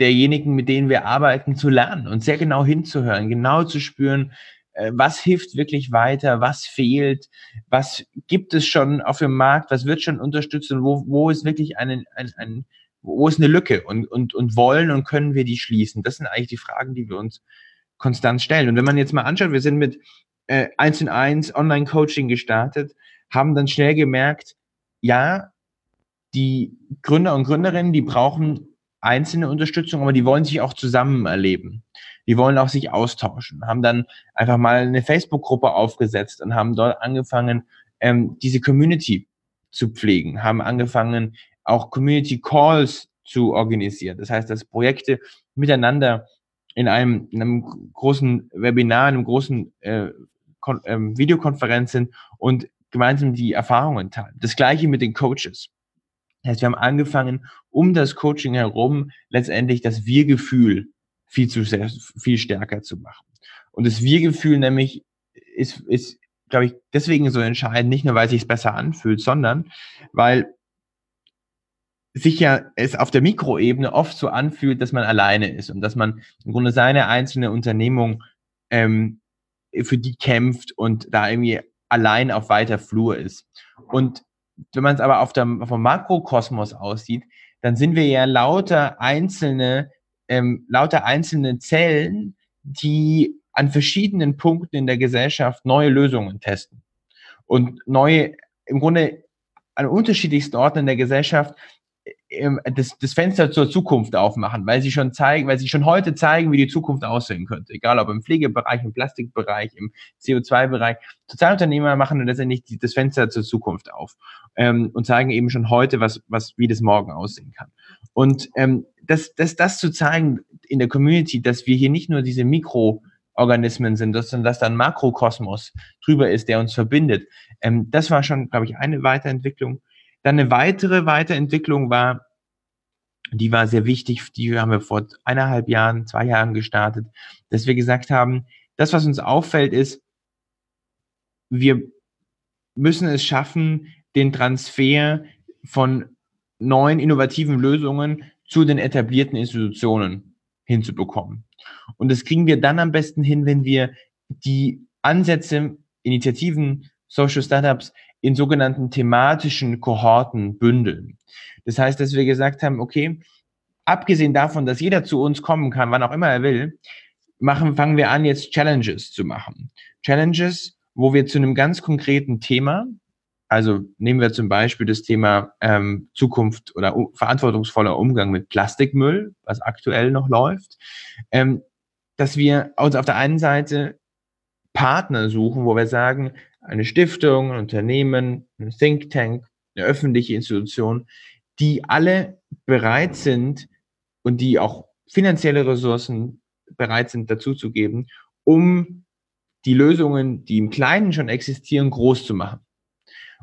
derjenigen, mit denen wir arbeiten, zu lernen und sehr genau hinzuhören, genau zu spüren, äh, was hilft wirklich weiter, was fehlt, was gibt es schon auf dem Markt, was wird schon unterstützt und wo, wo ist wirklich ein, ein, ein wo ist eine Lücke und, und, und wollen und können wir die schließen? Das sind eigentlich die Fragen, die wir uns konstant stellen. Und wenn man jetzt mal anschaut, wir sind mit äh, 1 in 1 Online-Coaching gestartet, haben dann schnell gemerkt, ja, die Gründer und Gründerinnen, die brauchen einzelne Unterstützung, aber die wollen sich auch zusammen erleben. Die wollen auch sich austauschen. Haben dann einfach mal eine Facebook-Gruppe aufgesetzt und haben dort angefangen, ähm, diese Community zu pflegen, haben angefangen, auch Community Calls zu organisieren. Das heißt, dass Projekte miteinander in einem, in einem großen Webinar, in einem großen äh, ähm, Videokonferenz sind und gemeinsam die Erfahrungen teilen. Das gleiche mit den Coaches. Das heißt, wir haben angefangen, um das Coaching herum letztendlich das Wir-Gefühl viel zu sehr, viel stärker zu machen. Und das Wir-Gefühl nämlich ist, ist, glaube ich, deswegen so entscheidend, nicht nur, weil es sich besser anfühlt, sondern weil sich ja es auf der Mikroebene oft so anfühlt, dass man alleine ist und dass man im Grunde seine einzelne Unternehmung ähm, für die kämpft und da irgendwie allein auf weiter Flur ist. Und wenn man es aber auf dem, auf dem Makrokosmos aussieht, dann sind wir ja lauter einzelne, ähm, lauter einzelne Zellen, die an verschiedenen Punkten in der Gesellschaft neue Lösungen testen. Und neue, im Grunde an unterschiedlichsten Orten in der Gesellschaft das, das Fenster zur Zukunft aufmachen, weil sie schon zeigen, weil sie schon heute zeigen, wie die Zukunft aussehen könnte. Egal ob im Pflegebereich, im Plastikbereich, im CO2-Bereich. Sozialunternehmer machen letztendlich das Fenster zur Zukunft auf ähm, und zeigen eben schon heute, was, was, wie das morgen aussehen kann. Und ähm, das, das, das zu zeigen in der Community, dass wir hier nicht nur diese Mikroorganismen sind, sondern dass da ein Makrokosmos drüber ist, der uns verbindet. Ähm, das war schon, glaube ich, eine Weiterentwicklung. Dann eine weitere Weiterentwicklung war, die war sehr wichtig, die haben wir vor eineinhalb Jahren, zwei Jahren gestartet, dass wir gesagt haben, das, was uns auffällt, ist, wir müssen es schaffen, den Transfer von neuen innovativen Lösungen zu den etablierten Institutionen hinzubekommen. Und das kriegen wir dann am besten hin, wenn wir die Ansätze, Initiativen, Social Startups in sogenannten thematischen Kohorten bündeln. Das heißt, dass wir gesagt haben, okay, abgesehen davon, dass jeder zu uns kommen kann, wann auch immer er will, machen, fangen wir an, jetzt Challenges zu machen. Challenges, wo wir zu einem ganz konkreten Thema, also nehmen wir zum Beispiel das Thema ähm, Zukunft oder um, verantwortungsvoller Umgang mit Plastikmüll, was aktuell noch läuft, ähm, dass wir uns auf der einen Seite Partner suchen, wo wir sagen, eine Stiftung, ein Unternehmen, ein Think Tank, eine öffentliche Institution, die alle bereit sind und die auch finanzielle Ressourcen bereit sind dazuzugeben, um die Lösungen, die im Kleinen schon existieren, groß zu machen.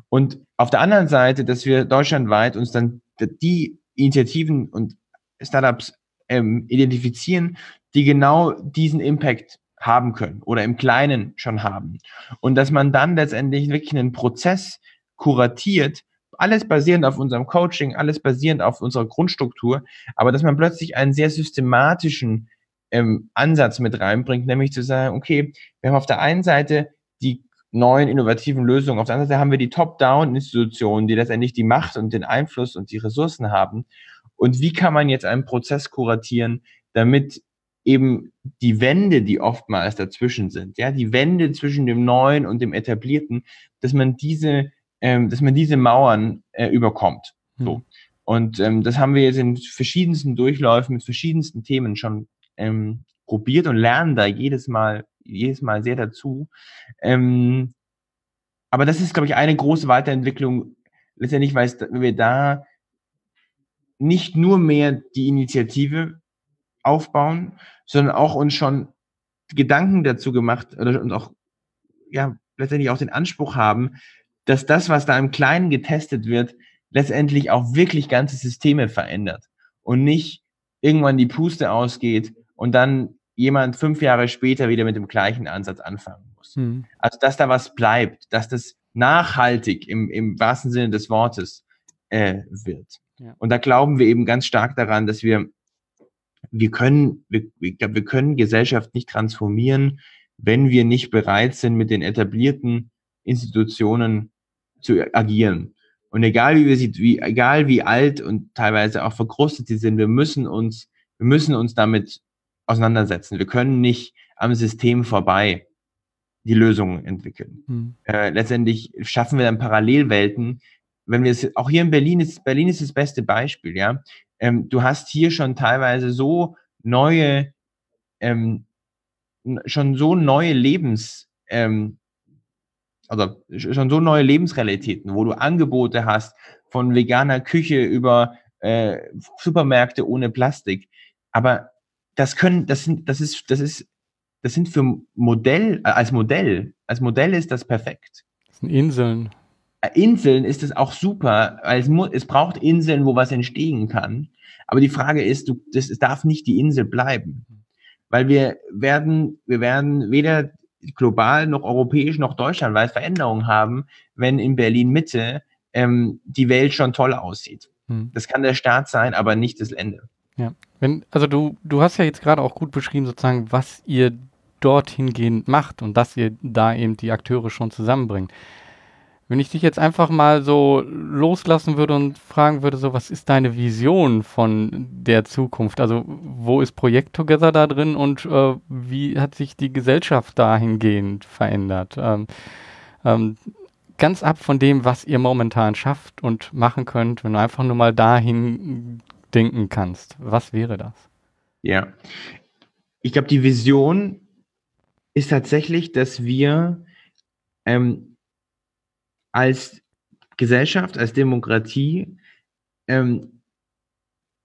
Und auf der anderen Seite, dass wir deutschlandweit uns dann die Initiativen und Startups ähm, identifizieren, die genau diesen Impact haben können oder im Kleinen schon haben. Und dass man dann letztendlich wirklich einen Prozess kuratiert, alles basierend auf unserem Coaching, alles basierend auf unserer Grundstruktur, aber dass man plötzlich einen sehr systematischen ähm, Ansatz mit reinbringt, nämlich zu sagen, okay, wir haben auf der einen Seite die neuen innovativen Lösungen, auf der anderen Seite haben wir die Top-Down-Institutionen, die letztendlich die Macht und den Einfluss und die Ressourcen haben. Und wie kann man jetzt einen Prozess kuratieren, damit eben die Wände, die oftmals dazwischen sind, ja, die Wände zwischen dem Neuen und dem Etablierten, dass man diese, ähm, dass man diese Mauern äh, überkommt. So. Mhm. Und ähm, das haben wir jetzt in verschiedensten Durchläufen mit verschiedensten Themen schon ähm, probiert und lernen da jedes Mal, jedes Mal sehr dazu. Ähm, aber das ist, glaube ich, eine große Weiterentwicklung, letztendlich, weil wir da nicht nur mehr die Initiative aufbauen, sondern auch uns schon Gedanken dazu gemacht oder und auch ja letztendlich auch den Anspruch haben, dass das, was da im Kleinen getestet wird, letztendlich auch wirklich ganze Systeme verändert und nicht irgendwann die Puste ausgeht und dann jemand fünf Jahre später wieder mit dem gleichen Ansatz anfangen muss. Mhm. Also dass da was bleibt, dass das nachhaltig im, im wahrsten Sinne des Wortes äh, wird. Ja. Und da glauben wir eben ganz stark daran, dass wir wir können, wir, wir können Gesellschaft nicht transformieren, wenn wir nicht bereit sind, mit den etablierten Institutionen zu agieren. Und egal wie wir sie, wie, egal wie alt und teilweise auch verkrustet sie sind, wir müssen uns, wir müssen uns damit auseinandersetzen. Wir können nicht am System vorbei die Lösungen entwickeln. Hm. Äh, letztendlich schaffen wir dann Parallelwelten. Wenn wir es, auch hier in Berlin ist, Berlin ist das beste Beispiel, ja ähm, du hast hier schon teilweise so neue, ähm, schon so neue Lebens, ähm, also schon so neue Lebensrealitäten, wo du Angebote hast von veganer Küche über äh, Supermärkte ohne Plastik. Aber das können, das sind, das ist, das ist, das sind für Modell, äh, als Modell, als Modell ist das perfekt. Das sind Inseln. Inseln ist es auch super, weil es, muss, es braucht Inseln, wo was entstehen kann. Aber die Frage ist, du, das, es darf nicht die Insel bleiben. Weil wir werden, wir werden weder global noch europäisch noch deutschlandweit Veränderungen haben, wenn in Berlin Mitte ähm, die Welt schon toll aussieht. Hm. Das kann der Staat sein, aber nicht das Ende. Ja, wenn, also du, du hast ja jetzt gerade auch gut beschrieben, sozusagen, was ihr dorthin gehend macht und dass ihr da eben die Akteure schon zusammenbringt. Wenn ich dich jetzt einfach mal so loslassen würde und fragen würde, so, was ist deine Vision von der Zukunft? Also, wo ist Projekt Together da drin und äh, wie hat sich die Gesellschaft dahingehend verändert? Ähm, ähm, ganz ab von dem, was ihr momentan schafft und machen könnt, wenn du einfach nur mal dahin denken kannst. Was wäre das? Ja, ich glaube, die Vision ist tatsächlich, dass wir ähm, als Gesellschaft, als Demokratie ähm,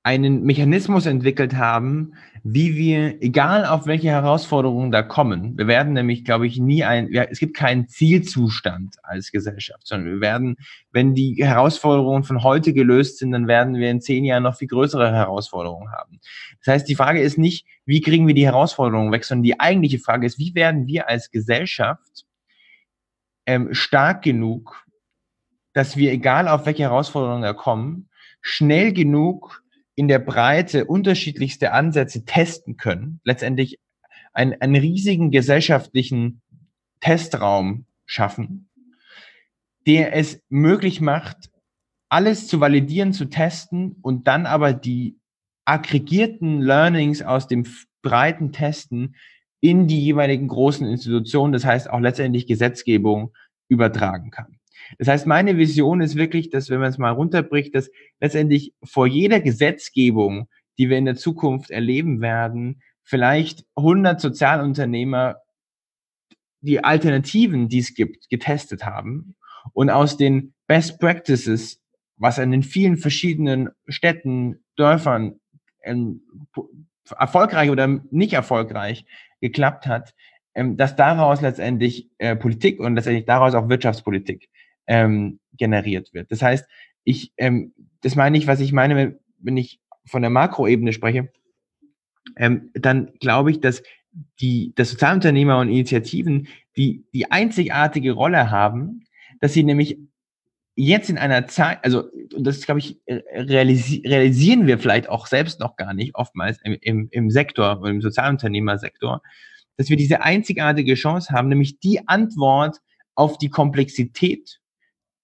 einen Mechanismus entwickelt haben, wie wir, egal auf welche Herausforderungen da kommen, wir werden nämlich, glaube ich, nie ein, ja, es gibt keinen Zielzustand als Gesellschaft, sondern wir werden, wenn die Herausforderungen von heute gelöst sind, dann werden wir in zehn Jahren noch viel größere Herausforderungen haben. Das heißt, die Frage ist nicht, wie kriegen wir die Herausforderungen weg, sondern die eigentliche Frage ist, wie werden wir als Gesellschaft ähm, stark genug, dass wir, egal auf welche Herausforderungen wir kommen, schnell genug in der Breite unterschiedlichste Ansätze testen können, letztendlich einen, einen riesigen gesellschaftlichen Testraum schaffen, der es möglich macht, alles zu validieren, zu testen und dann aber die aggregierten Learnings aus dem breiten Testen in die jeweiligen großen Institutionen, das heißt auch letztendlich Gesetzgebung übertragen kann. Das heißt, meine Vision ist wirklich, dass wenn man es mal runterbricht, dass letztendlich vor jeder Gesetzgebung, die wir in der Zukunft erleben werden, vielleicht 100 Sozialunternehmer die Alternativen, die es gibt, getestet haben und aus den Best Practices, was in den vielen verschiedenen Städten, Dörfern ähm, erfolgreich oder nicht erfolgreich geklappt hat, ähm, dass daraus letztendlich äh, Politik und letztendlich daraus auch Wirtschaftspolitik ähm, generiert wird. Das heißt, ich, ähm, das meine ich, was ich meine, wenn ich von der Makroebene spreche, ähm, dann glaube ich, dass die, dass Sozialunternehmer und Initiativen die, die einzigartige Rolle haben, dass sie nämlich jetzt in einer Zeit, also das glaube ich, realisi realisieren wir vielleicht auch selbst noch gar nicht oftmals im, im, im Sektor, im Sozialunternehmersektor, dass wir diese einzigartige Chance haben, nämlich die Antwort auf die Komplexität,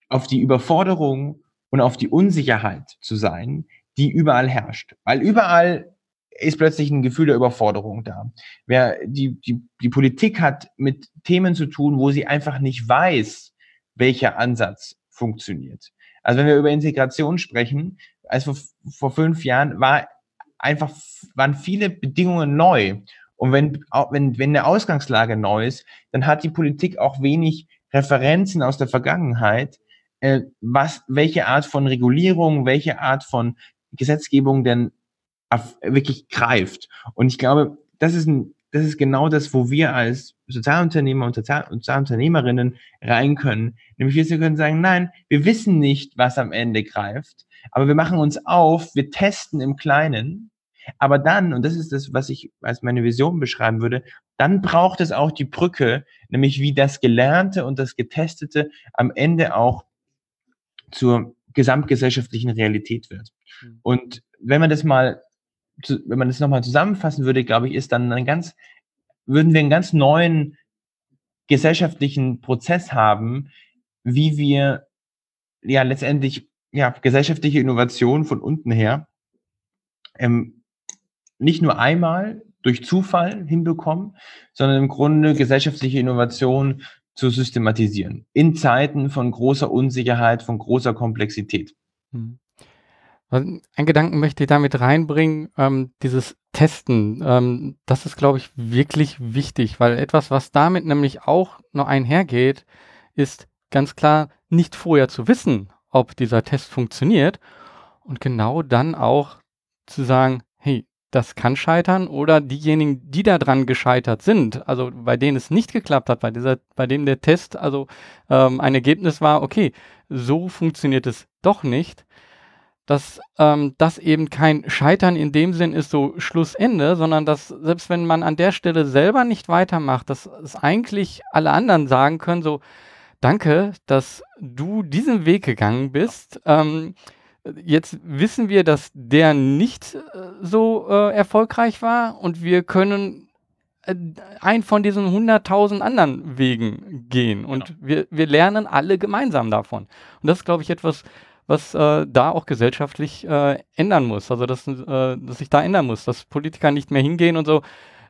auf die Überforderung und auf die Unsicherheit zu sein, die überall herrscht. Weil überall ist plötzlich ein Gefühl der Überforderung da. Wer die, die, die Politik hat mit Themen zu tun, wo sie einfach nicht weiß, welcher Ansatz funktioniert. Also wenn wir über Integration sprechen, also vor, vor fünf Jahren war einfach, waren viele Bedingungen neu. Und wenn, wenn, wenn eine Ausgangslage neu ist, dann hat die Politik auch wenig Referenzen aus der Vergangenheit, äh, was, welche Art von Regulierung, welche Art von Gesetzgebung denn wirklich greift. Und ich glaube, das ist ein, das ist genau das, wo wir als Sozialunternehmer und Sozial Sozialunternehmerinnen rein können. Nämlich wir können sagen, nein, wir wissen nicht, was am Ende greift, aber wir machen uns auf, wir testen im Kleinen. Aber dann, und das ist das, was ich als meine Vision beschreiben würde, dann braucht es auch die Brücke, nämlich wie das Gelernte und das Getestete am Ende auch zur gesamtgesellschaftlichen Realität wird. Mhm. Und wenn man das mal wenn man das nochmal zusammenfassen würde, glaube ich, ist dann ein ganz, würden wir einen ganz neuen gesellschaftlichen Prozess haben, wie wir ja letztendlich ja gesellschaftliche Innovation von unten her ähm, nicht nur einmal durch Zufall hinbekommen, sondern im Grunde gesellschaftliche Innovation zu systematisieren in Zeiten von großer Unsicherheit, von großer Komplexität. Mhm. Ein Gedanken möchte ich damit reinbringen, ähm, dieses Testen. Ähm, das ist, glaube ich, wirklich wichtig, weil etwas, was damit nämlich auch noch einhergeht, ist ganz klar nicht vorher zu wissen, ob dieser Test funktioniert und genau dann auch zu sagen, hey, das kann scheitern oder diejenigen, die daran gescheitert sind, also bei denen es nicht geklappt hat, bei dieser, bei dem der Test also ähm, ein Ergebnis war, okay, so funktioniert es doch nicht, dass ähm, das eben kein Scheitern in dem Sinn ist, so Schlussende, sondern dass selbst wenn man an der Stelle selber nicht weitermacht, dass es eigentlich alle anderen sagen können, so danke, dass du diesen Weg gegangen bist. Ähm, jetzt wissen wir, dass der nicht äh, so äh, erfolgreich war und wir können äh, ein von diesen 100.000 anderen Wegen gehen und genau. wir, wir lernen alle gemeinsam davon. Und das ist, glaube ich, etwas, was äh, da auch gesellschaftlich äh, ändern muss. Also dass, äh, dass sich da ändern muss, dass Politiker nicht mehr hingehen und so,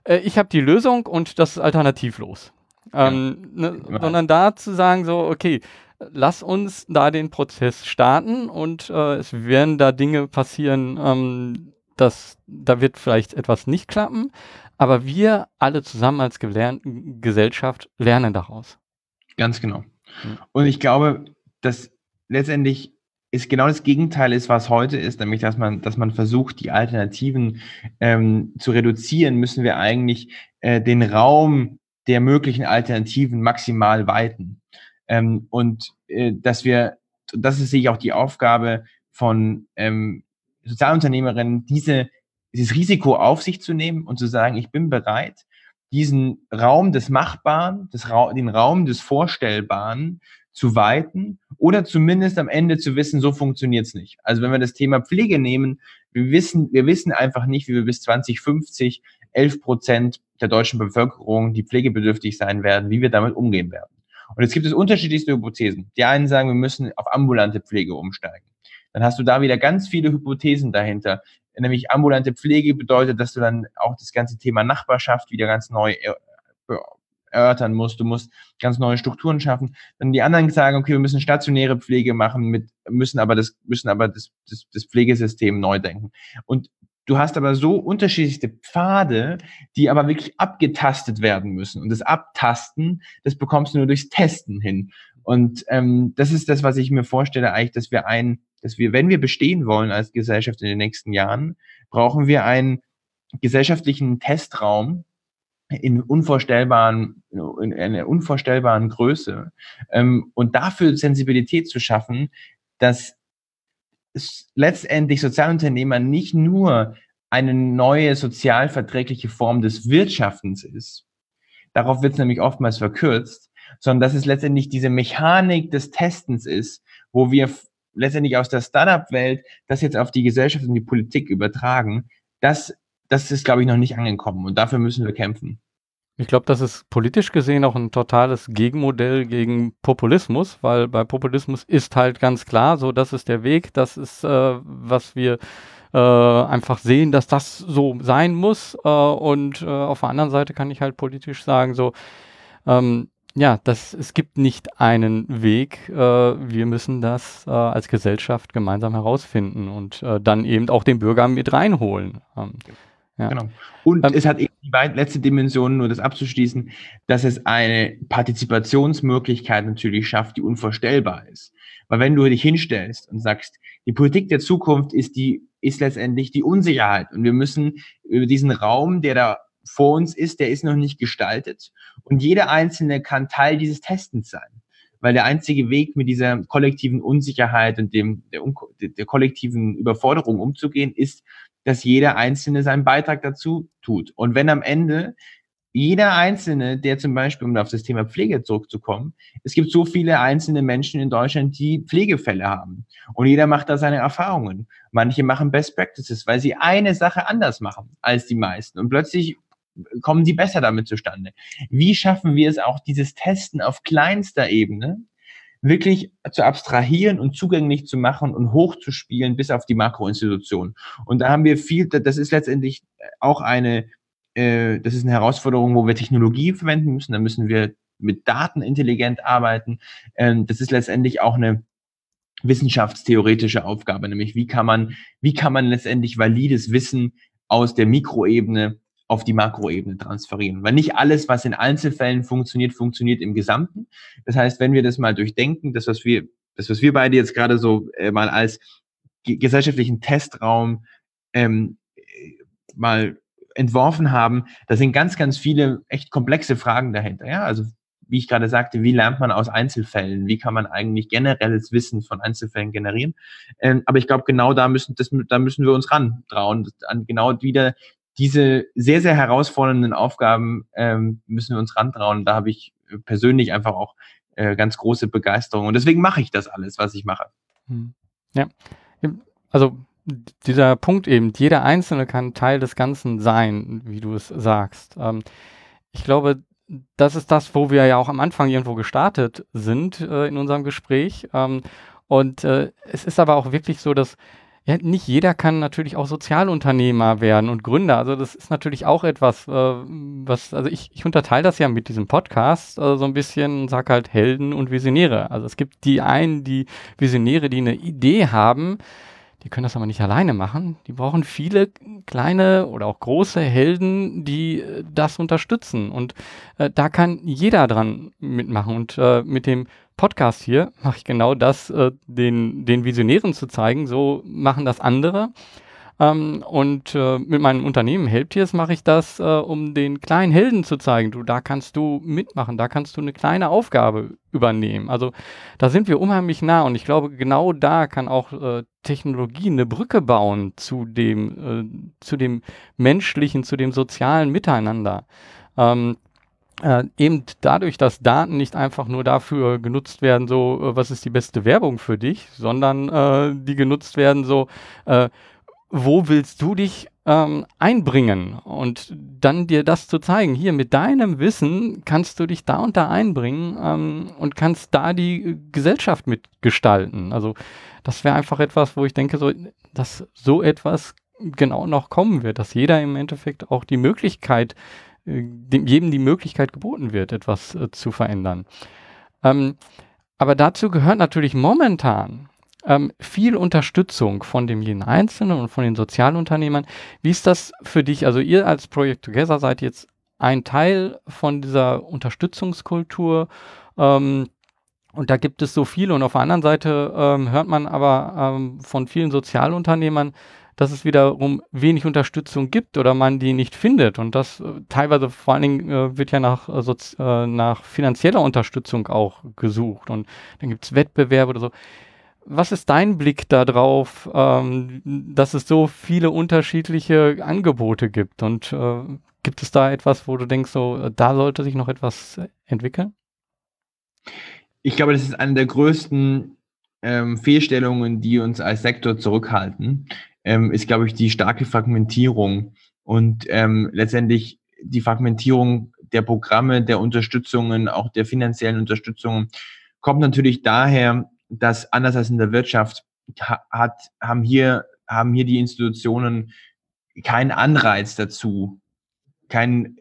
äh, ich habe die Lösung und das ist alternativlos. Ähm, ja. ne, sondern da zu sagen, so, okay, lass uns da den Prozess starten und äh, es werden da Dinge passieren, ähm, dass da wird vielleicht etwas nicht klappen, aber wir alle zusammen als Gesellschaft lernen daraus. Ganz genau. Und ich glaube, dass letztendlich ist genau das Gegenteil ist, was heute ist, nämlich dass man, dass man versucht, die Alternativen ähm, zu reduzieren, müssen wir eigentlich äh, den Raum der möglichen Alternativen maximal weiten. Ähm, und äh, dass wir, das ist sicher auch die Aufgabe von ähm, Sozialunternehmerinnen, diese, dieses Risiko auf sich zu nehmen und zu sagen, ich bin bereit, diesen Raum des Machbaren, des Ra den Raum des Vorstellbaren zu weiten oder zumindest am Ende zu wissen, so funktioniert es nicht. Also wenn wir das Thema Pflege nehmen, wir wissen, wir wissen einfach nicht, wie wir bis 2050 11 Prozent der deutschen Bevölkerung, die pflegebedürftig sein werden, wie wir damit umgehen werden. Und jetzt gibt es unterschiedlichste Hypothesen. Die einen sagen, wir müssen auf ambulante Pflege umsteigen. Dann hast du da wieder ganz viele Hypothesen dahinter. nämlich ambulante Pflege bedeutet, dass du dann auch das ganze Thema Nachbarschaft wieder ganz neu erörtern musst. Du musst ganz neue Strukturen schaffen. Dann die anderen sagen, okay, wir müssen stationäre Pflege machen, mit, müssen aber das, müssen aber das, das, das Pflegesystem neu denken. Und Du hast aber so unterschiedliche Pfade, die aber wirklich abgetastet werden müssen. Und das Abtasten, das bekommst du nur durchs Testen hin. Und ähm, das ist das, was ich mir vorstelle, eigentlich, dass wir ein, dass wir, wenn wir bestehen wollen als Gesellschaft in den nächsten Jahren, brauchen wir einen gesellschaftlichen Testraum in unvorstellbaren, in einer unvorstellbaren Größe. Ähm, und dafür Sensibilität zu schaffen, dass letztendlich Sozialunternehmer nicht nur eine neue sozialverträgliche Form des Wirtschaftens ist. Darauf wird es nämlich oftmals verkürzt, sondern dass es letztendlich diese Mechanik des Testens ist, wo wir letztendlich aus der Startup-Welt das jetzt auf die Gesellschaft und die Politik übertragen. Das, das ist, glaube ich, noch nicht angekommen und dafür müssen wir kämpfen. Ich glaube, das ist politisch gesehen auch ein totales Gegenmodell gegen Populismus, weil bei Populismus ist halt ganz klar, so das ist der Weg, das ist, äh, was wir äh, einfach sehen, dass das so sein muss. Äh, und äh, auf der anderen Seite kann ich halt politisch sagen, so, ähm, ja, das, es gibt nicht einen Weg. Äh, wir müssen das äh, als Gesellschaft gemeinsam herausfinden und äh, dann eben auch den Bürger mit reinholen. Ähm, ja. Genau. Und ähm, es hat eben die letzte Dimension, nur das abzuschließen, dass es eine Partizipationsmöglichkeit natürlich schafft, die unvorstellbar ist. Weil wenn du dich hinstellst und sagst, die Politik der Zukunft ist die, ist letztendlich die Unsicherheit und wir müssen über diesen Raum, der da vor uns ist, der ist noch nicht gestaltet und jeder Einzelne kann Teil dieses Testens sein. Weil der einzige Weg, mit dieser kollektiven Unsicherheit und dem, der, der kollektiven Überforderung umzugehen, ist, dass jeder Einzelne seinen Beitrag dazu tut. Und wenn am Ende jeder Einzelne, der zum Beispiel, um auf das Thema Pflege zurückzukommen, es gibt so viele einzelne Menschen in Deutschland, die Pflegefälle haben. Und jeder macht da seine Erfahrungen. Manche machen Best Practices, weil sie eine Sache anders machen als die meisten. Und plötzlich kommen die besser damit zustande. Wie schaffen wir es auch, dieses Testen auf kleinster Ebene wirklich zu abstrahieren und zugänglich zu machen und hochzuspielen bis auf die Makroinstitution. Und da haben wir viel, das ist letztendlich auch eine, äh, das ist eine Herausforderung, wo wir Technologie verwenden müssen. Da müssen wir mit Daten intelligent arbeiten. Ähm, das ist letztendlich auch eine wissenschaftstheoretische Aufgabe, nämlich wie kann man, wie kann man letztendlich valides Wissen aus der Mikroebene auf die Makroebene transferieren. Weil nicht alles, was in Einzelfällen funktioniert, funktioniert im Gesamten. Das heißt, wenn wir das mal durchdenken, das, was wir, das, was wir beide jetzt gerade so äh, mal als gesellschaftlichen Testraum ähm, mal entworfen haben, da sind ganz, ganz viele echt komplexe Fragen dahinter. Ja, also wie ich gerade sagte, wie lernt man aus Einzelfällen? Wie kann man eigentlich generelles Wissen von Einzelfällen generieren? Ähm, aber ich glaube, genau da müssen, das, da müssen wir uns ran trauen, an genau wieder diese sehr, sehr herausfordernden Aufgaben ähm, müssen wir uns rantrauen. Da habe ich persönlich einfach auch äh, ganz große Begeisterung. Und deswegen mache ich das alles, was ich mache. Hm. Ja, also dieser Punkt eben, jeder Einzelne kann Teil des Ganzen sein, wie du es sagst. Ähm, ich glaube, das ist das, wo wir ja auch am Anfang irgendwo gestartet sind äh, in unserem Gespräch. Ähm, und äh, es ist aber auch wirklich so, dass ja, nicht jeder kann natürlich auch Sozialunternehmer werden und Gründer. Also das ist natürlich auch etwas, äh, was, also ich, ich unterteile das ja mit diesem Podcast äh, so ein bisschen und sage halt Helden und Visionäre. Also es gibt die einen, die Visionäre, die eine Idee haben, die können das aber nicht alleine machen. Die brauchen viele kleine oder auch große Helden, die äh, das unterstützen. Und äh, da kann jeder dran mitmachen. Und äh, mit dem Podcast hier mache ich genau das, äh, den, den Visionären zu zeigen. So machen das andere. Ähm, und äh, mit meinem Unternehmen Helptiers mache ich das, äh, um den kleinen Helden zu zeigen. Du, da kannst du mitmachen, da kannst du eine kleine Aufgabe übernehmen. Also da sind wir unheimlich nah und ich glaube, genau da kann auch äh, Technologie eine Brücke bauen zu dem, äh, zu dem menschlichen, zu dem sozialen Miteinander. Ähm, äh, eben dadurch, dass Daten nicht einfach nur dafür genutzt werden, so, äh, was ist die beste Werbung für dich, sondern äh, die genutzt werden, so, äh, wo willst du dich ähm, einbringen und dann dir das zu zeigen. Hier mit deinem Wissen kannst du dich da und da einbringen ähm, und kannst da die Gesellschaft mitgestalten. Also das wäre einfach etwas, wo ich denke, so, dass so etwas genau noch kommen wird, dass jeder im Endeffekt auch die Möglichkeit, äh, dem, jedem die Möglichkeit geboten wird, etwas äh, zu verändern. Ähm, aber dazu gehört natürlich momentan ähm, viel Unterstützung von dem jeden Einzelnen und von den Sozialunternehmern. Wie ist das für dich? Also ihr als Project Together seid jetzt ein Teil von dieser Unterstützungskultur. Ähm, und da gibt es so viel. Und auf der anderen Seite ähm, hört man aber ähm, von vielen Sozialunternehmern, dass es wiederum wenig Unterstützung gibt oder man die nicht findet. Und das äh, teilweise vor allen Dingen äh, wird ja nach, äh, äh nach finanzieller Unterstützung auch gesucht. Und dann gibt es Wettbewerbe oder so. Was ist dein Blick darauf, ähm, dass es so viele unterschiedliche Angebote gibt? Und äh, gibt es da etwas, wo du denkst, so, da sollte sich noch etwas entwickeln? Ich glaube, das ist eine der größten ähm, Fehlstellungen, die uns als Sektor zurückhalten ähm, ist, glaube ich, die starke Fragmentierung und ähm, letztendlich die Fragmentierung der Programme, der Unterstützungen, auch der finanziellen Unterstützungen, kommt natürlich daher, dass anders als in der Wirtschaft hat, haben hier, haben hier die Institutionen keinen Anreiz dazu, keinen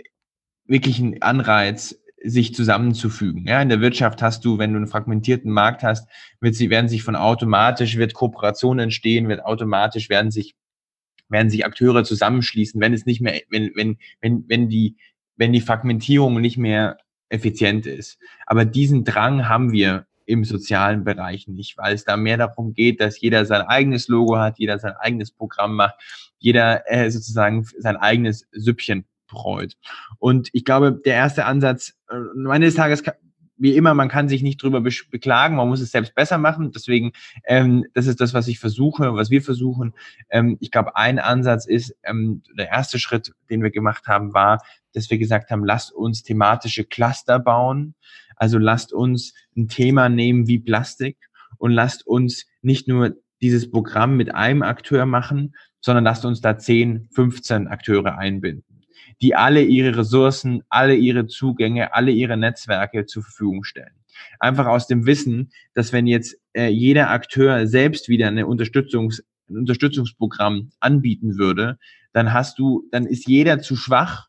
wirklichen Anreiz, sich zusammenzufügen. Ja, in der Wirtschaft hast du, wenn du einen fragmentierten Markt hast, wird sie, werden sich von automatisch, wird Kooperation entstehen, wird automatisch, werden sich, werden sich Akteure zusammenschließen, wenn es nicht mehr, wenn, wenn, wenn, wenn die, wenn die Fragmentierung nicht mehr effizient ist. Aber diesen Drang haben wir im sozialen Bereich nicht, weil es da mehr darum geht, dass jeder sein eigenes Logo hat, jeder sein eigenes Programm macht, jeder äh, sozusagen sein eigenes Süppchen betreut. Und ich glaube, der erste Ansatz, äh, des Tages, wie immer, man kann sich nicht drüber beklagen, man muss es selbst besser machen. Deswegen, ähm, das ist das, was ich versuche, was wir versuchen. Ähm, ich glaube, ein Ansatz ist, ähm, der erste Schritt, den wir gemacht haben, war, dass wir gesagt haben, lasst uns thematische Cluster bauen. Also lasst uns ein Thema nehmen wie Plastik und lasst uns nicht nur dieses Programm mit einem Akteur machen, sondern lasst uns da 10, 15 Akteure einbinden die alle ihre Ressourcen, alle ihre Zugänge, alle ihre Netzwerke zur Verfügung stellen. Einfach aus dem Wissen, dass wenn jetzt äh, jeder Akteur selbst wieder eine Unterstützungs, ein Unterstützungsprogramm anbieten würde, dann hast du, dann ist jeder zu schwach,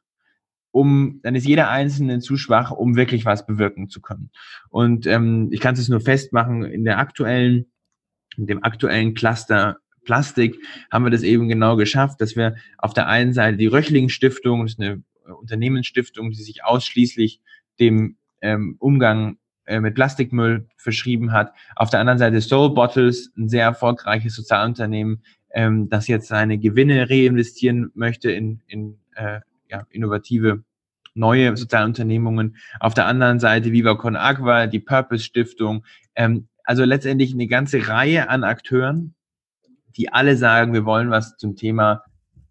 um, dann ist jeder Einzelne zu schwach, um wirklich was bewirken zu können. Und ähm, ich kann es nur festmachen, in der aktuellen, in dem aktuellen Cluster Plastik haben wir das eben genau geschafft, dass wir auf der einen Seite die Röchling Stiftung, das ist eine äh, Unternehmensstiftung, die sich ausschließlich dem ähm, Umgang äh, mit Plastikmüll verschrieben hat. Auf der anderen Seite Soul Bottles, ein sehr erfolgreiches Sozialunternehmen, ähm, das jetzt seine Gewinne reinvestieren möchte in, in äh, ja, innovative neue Sozialunternehmungen. Auf der anderen Seite Viva Con Agua, die Purpose Stiftung. Ähm, also letztendlich eine ganze Reihe an Akteuren, die alle sagen, wir wollen was zum Thema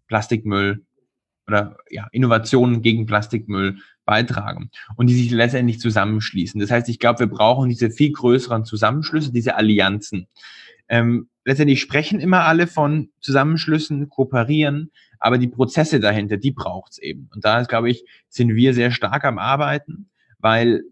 Plastikmüll oder ja, Innovationen gegen Plastikmüll beitragen und die sich letztendlich zusammenschließen. Das heißt, ich glaube, wir brauchen diese viel größeren Zusammenschlüsse, diese Allianzen. Ähm, letztendlich sprechen immer alle von Zusammenschlüssen, kooperieren, aber die Prozesse dahinter, die braucht's eben. Und da, glaube ich, sind wir sehr stark am Arbeiten, weil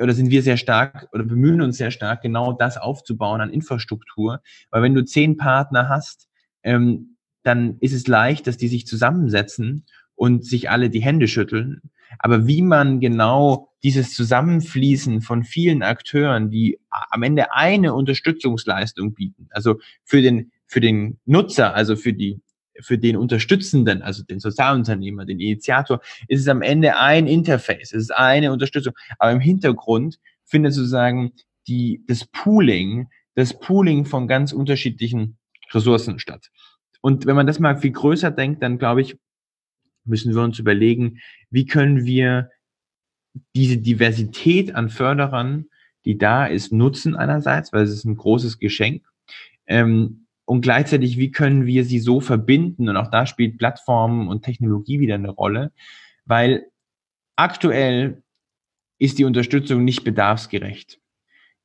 oder sind wir sehr stark oder bemühen uns sehr stark, genau das aufzubauen an Infrastruktur. Weil wenn du zehn Partner hast, ähm, dann ist es leicht, dass die sich zusammensetzen und sich alle die Hände schütteln. Aber wie man genau dieses Zusammenfließen von vielen Akteuren, die am Ende eine Unterstützungsleistung bieten, also für den, für den Nutzer, also für die für den Unterstützenden, also den Sozialunternehmer, den Initiator, ist es am Ende ein Interface, es ist eine Unterstützung. Aber im Hintergrund findet sozusagen die, das Pooling, das Pooling von ganz unterschiedlichen Ressourcen statt. Und wenn man das mal viel größer denkt, dann glaube ich, müssen wir uns überlegen, wie können wir diese Diversität an Förderern, die da ist, nutzen einerseits, weil es ist ein großes Geschenk. Ähm, und gleichzeitig, wie können wir sie so verbinden? Und auch da spielt Plattformen und Technologie wieder eine Rolle, weil aktuell ist die Unterstützung nicht bedarfsgerecht.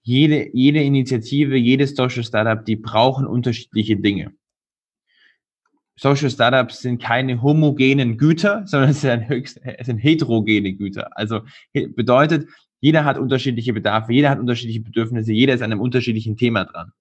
Jede, jede Initiative, jedes Social Startup, die brauchen unterschiedliche Dinge. Social Startups sind keine homogenen Güter, [laughs] sondern es sind, höchst, es sind heterogene Güter. Also bedeutet, jeder hat unterschiedliche Bedarfe, jeder hat unterschiedliche Bedürfnisse, jeder ist an einem unterschiedlichen Thema dran.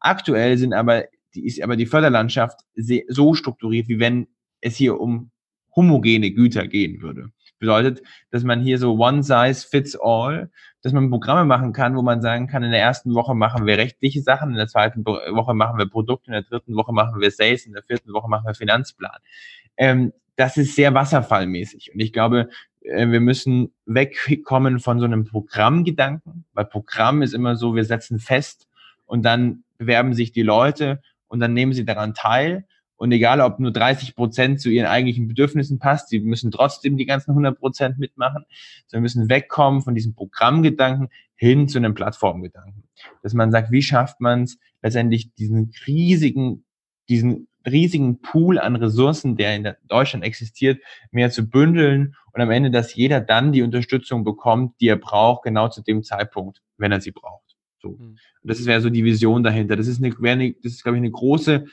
Aktuell sind aber ist aber die Förderlandschaft so strukturiert, wie wenn es hier um homogene Güter gehen würde. Bedeutet, dass man hier so one size fits all, dass man Programme machen kann, wo man sagen kann, in der ersten Woche machen wir rechtliche Sachen, in der zweiten Woche machen wir Produkte, in der dritten Woche machen wir Sales, in der vierten Woche machen wir Finanzplan. Ähm, das ist sehr wasserfallmäßig. Und ich glaube, äh, wir müssen wegkommen von so einem Programmgedanken, weil Programm ist immer so, wir setzen fest und dann bewerben sich die Leute und dann nehmen sie daran teil. Und egal, ob nur 30 Prozent zu ihren eigentlichen Bedürfnissen passt, sie müssen trotzdem die ganzen 100 Prozent mitmachen. sondern müssen wegkommen von diesem Programmgedanken hin zu einem Plattformgedanken. Dass man sagt, wie schafft man es letztendlich diesen riesigen, diesen riesigen Pool an Ressourcen, der in Deutschland existiert, mehr zu bündeln und am Ende, dass jeder dann die Unterstützung bekommt, die er braucht, genau zu dem Zeitpunkt, wenn er sie braucht. So. Mhm. Das wäre so die Vision dahinter. Das ist eine, eine das ist, glaube ich, eine große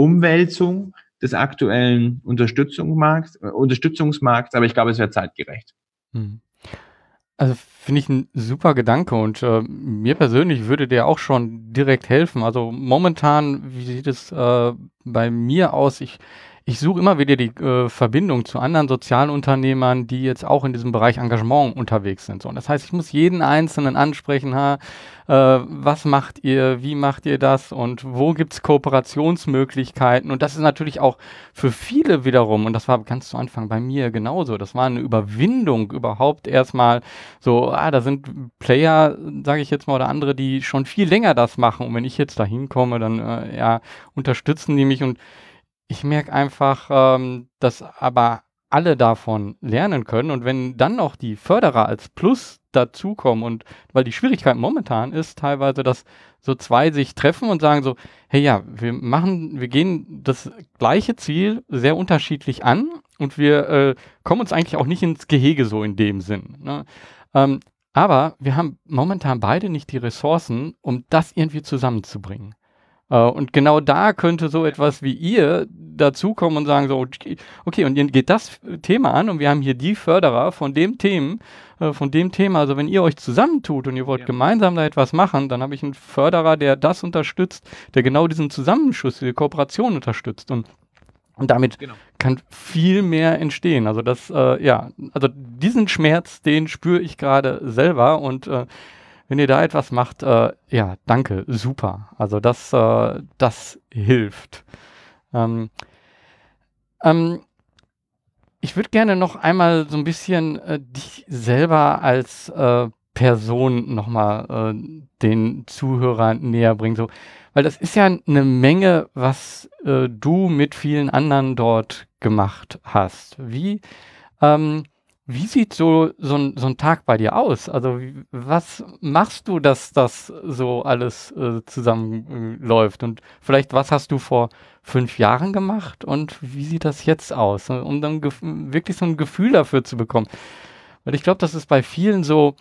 Umwälzung des aktuellen Unterstützungsmarkts, äh, Unterstützungsmarkts, aber ich glaube, es wäre zeitgerecht. Hm. Also finde ich ein super Gedanke und äh, mir persönlich würde der auch schon direkt helfen. Also momentan, wie sieht es äh, bei mir aus? Ich ich suche immer wieder die äh, Verbindung zu anderen Sozialunternehmern, die jetzt auch in diesem Bereich Engagement unterwegs sind. So, und das heißt, ich muss jeden Einzelnen ansprechen, ha, äh, was macht ihr, wie macht ihr das und wo gibt es Kooperationsmöglichkeiten? Und das ist natürlich auch für viele wiederum, und das war ganz zu Anfang bei mir genauso, das war eine Überwindung überhaupt erstmal so, ah, da sind Player, sage ich jetzt mal, oder andere, die schon viel länger das machen. Und wenn ich jetzt da hinkomme, dann äh, ja, unterstützen die mich und ich merke einfach, ähm, dass aber alle davon lernen können. Und wenn dann noch die Förderer als Plus dazukommen und weil die Schwierigkeit momentan ist teilweise, dass so zwei sich treffen und sagen so, hey ja, wir machen, wir gehen das gleiche Ziel sehr unterschiedlich an und wir äh, kommen uns eigentlich auch nicht ins Gehege so in dem Sinn. Ne? Ähm, aber wir haben momentan beide nicht die Ressourcen, um das irgendwie zusammenzubringen. Äh, und genau da könnte so etwas wie ihr dazukommen und sagen so, okay, und ihr geht das Thema an und wir haben hier die Förderer von dem Themen, äh, von dem Thema. Also wenn ihr euch zusammentut und ihr wollt ja. gemeinsam da etwas machen, dann habe ich einen Förderer, der das unterstützt, der genau diesen Zusammenschuss, diese Kooperation unterstützt und und damit genau. kann viel mehr entstehen. Also das, äh, ja, also diesen Schmerz, den spüre ich gerade selber und äh, wenn ihr da etwas macht, äh, ja, danke, super. Also das, äh, das hilft. Ähm, ähm, ich würde gerne noch einmal so ein bisschen äh, dich selber als äh, Person nochmal äh, den Zuhörern näher bringen. So, weil das ist ja eine Menge, was äh, du mit vielen anderen dort gemacht hast. Wie, ähm, wie sieht so, so, ein, so ein Tag bei dir aus? Also, wie, was machst du, dass das so alles äh, zusammenläuft? Und vielleicht, was hast du vor fünf Jahren gemacht und wie sieht das jetzt aus? Um dann wirklich so ein Gefühl dafür zu bekommen. Weil ich glaube, das ist bei vielen so,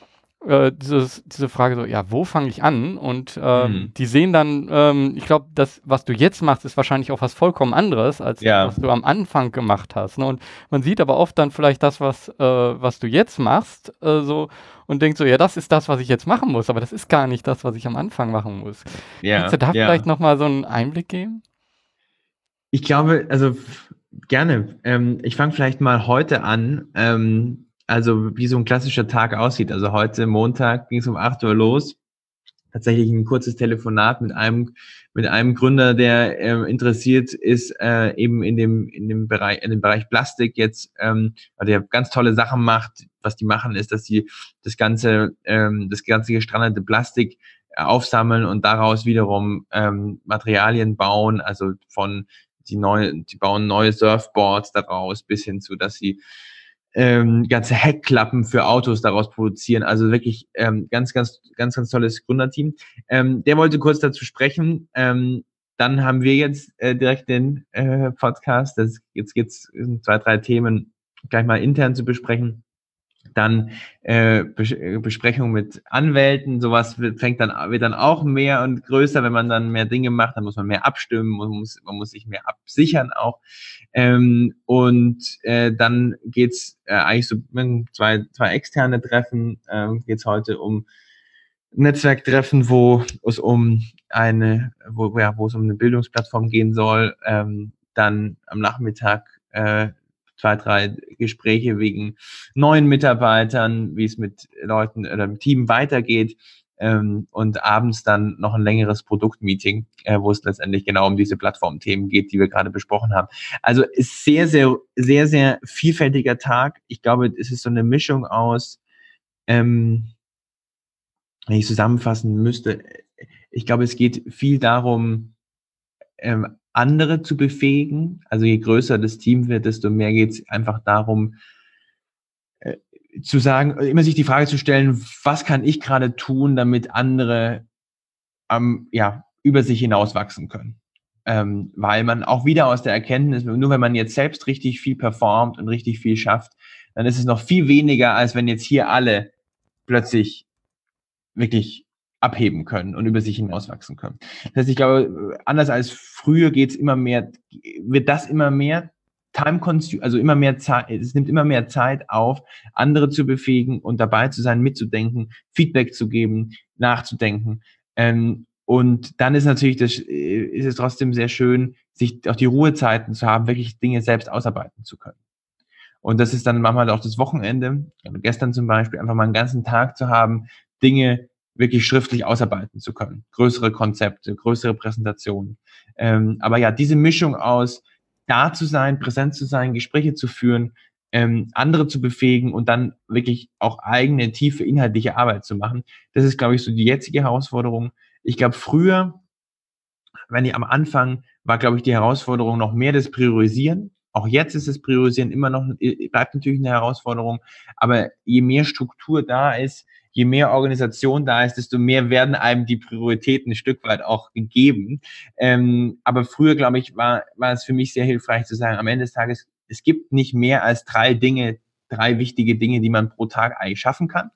äh, dieses, diese Frage so, ja, wo fange ich an? Und äh, mhm. die sehen dann, ähm, ich glaube, das, was du jetzt machst, ist wahrscheinlich auch was vollkommen anderes, als ja. was du am Anfang gemacht hast. Ne? Und man sieht aber oft dann vielleicht das, was, äh, was du jetzt machst, äh, so und denkt so, ja, das ist das, was ich jetzt machen muss, aber das ist gar nicht das, was ich am Anfang machen muss. Ja, Kannst du da ja. vielleicht nochmal so einen Einblick geben? Ich glaube, also gerne. Ähm, ich fange vielleicht mal heute an. Also wie so ein klassischer Tag aussieht. Also heute Montag ging es um 8 Uhr los. Tatsächlich ein kurzes Telefonat mit einem mit einem Gründer, der äh, interessiert ist äh, eben in dem in dem Bereich in dem Bereich Plastik jetzt, ähm, weil der ganz tolle Sachen macht. Was die machen, ist, dass sie das ganze ähm, das ganze gestrandete Plastik aufsammeln und daraus wiederum ähm, Materialien bauen, also von die neue, die bauen neue Surfboards daraus bis hin zu, dass sie ähm, ganze Heckklappen für Autos daraus produzieren. Also wirklich ähm, ganz, ganz, ganz, ganz tolles Gründerteam. Ähm, der wollte kurz dazu sprechen. Ähm, dann haben wir jetzt äh, direkt den äh, Podcast. Das, jetzt geht's zwei, drei Themen gleich mal intern zu besprechen dann äh, Bes Besprechung mit Anwälten, sowas wird, fängt dann, wird dann auch mehr und größer, wenn man dann mehr Dinge macht, dann muss man mehr abstimmen, man muss, man muss sich mehr absichern auch. Ähm, und äh, dann geht's äh, eigentlich so zwei, zwei externe Treffen, äh, geht's heute um Netzwerktreffen, wo es um eine, wo, ja, wo es um eine Bildungsplattform gehen soll. Ähm, dann am Nachmittag äh, zwei, drei Gespräche wegen neuen Mitarbeitern, wie es mit Leuten oder im Team weitergeht. Ähm, und abends dann noch ein längeres Produktmeeting, äh, wo es letztendlich genau um diese Plattformthemen geht, die wir gerade besprochen haben. Also ist sehr, sehr, sehr, sehr vielfältiger Tag. Ich glaube, es ist so eine Mischung aus, ähm, wenn ich zusammenfassen müsste, ich glaube, es geht viel darum, ähm, andere zu befähigen. Also je größer das Team wird, desto mehr geht es einfach darum, äh, zu sagen, immer sich die Frage zu stellen, was kann ich gerade tun, damit andere ähm, ja, über sich hinaus wachsen können. Ähm, weil man auch wieder aus der Erkenntnis, nur wenn man jetzt selbst richtig viel performt und richtig viel schafft, dann ist es noch viel weniger, als wenn jetzt hier alle plötzlich wirklich abheben können und über sich hinauswachsen können. Das heißt, ich glaube, anders als früher geht es immer mehr, wird das immer mehr time consume, also immer mehr Zeit, es nimmt immer mehr Zeit auf, andere zu befähigen und dabei zu sein, mitzudenken, Feedback zu geben, nachzudenken. Ähm, und dann ist natürlich das, äh, ist es trotzdem sehr schön, sich auch die Ruhezeiten zu haben, wirklich Dinge selbst ausarbeiten zu können. Und das ist dann manchmal auch das Wochenende, also gestern zum Beispiel, einfach mal einen ganzen Tag zu haben, Dinge wirklich schriftlich ausarbeiten zu können. Größere Konzepte, größere Präsentationen. Ähm, aber ja, diese Mischung aus da zu sein, präsent zu sein, Gespräche zu führen, ähm, andere zu befähigen und dann wirklich auch eigene, tiefe, inhaltliche Arbeit zu machen. Das ist, glaube ich, so die jetzige Herausforderung. Ich glaube, früher, wenn ich am Anfang war, glaube ich, die Herausforderung noch mehr das Priorisieren. Auch jetzt ist das Priorisieren immer noch, bleibt natürlich eine Herausforderung, aber je mehr Struktur da ist, je mehr Organisation da ist, desto mehr werden einem die Prioritäten ein Stück weit auch gegeben. Ähm, aber früher, glaube ich, war, war es für mich sehr hilfreich zu sagen, am Ende des Tages, es gibt nicht mehr als drei Dinge, drei wichtige Dinge, die man pro Tag eigentlich schaffen kann.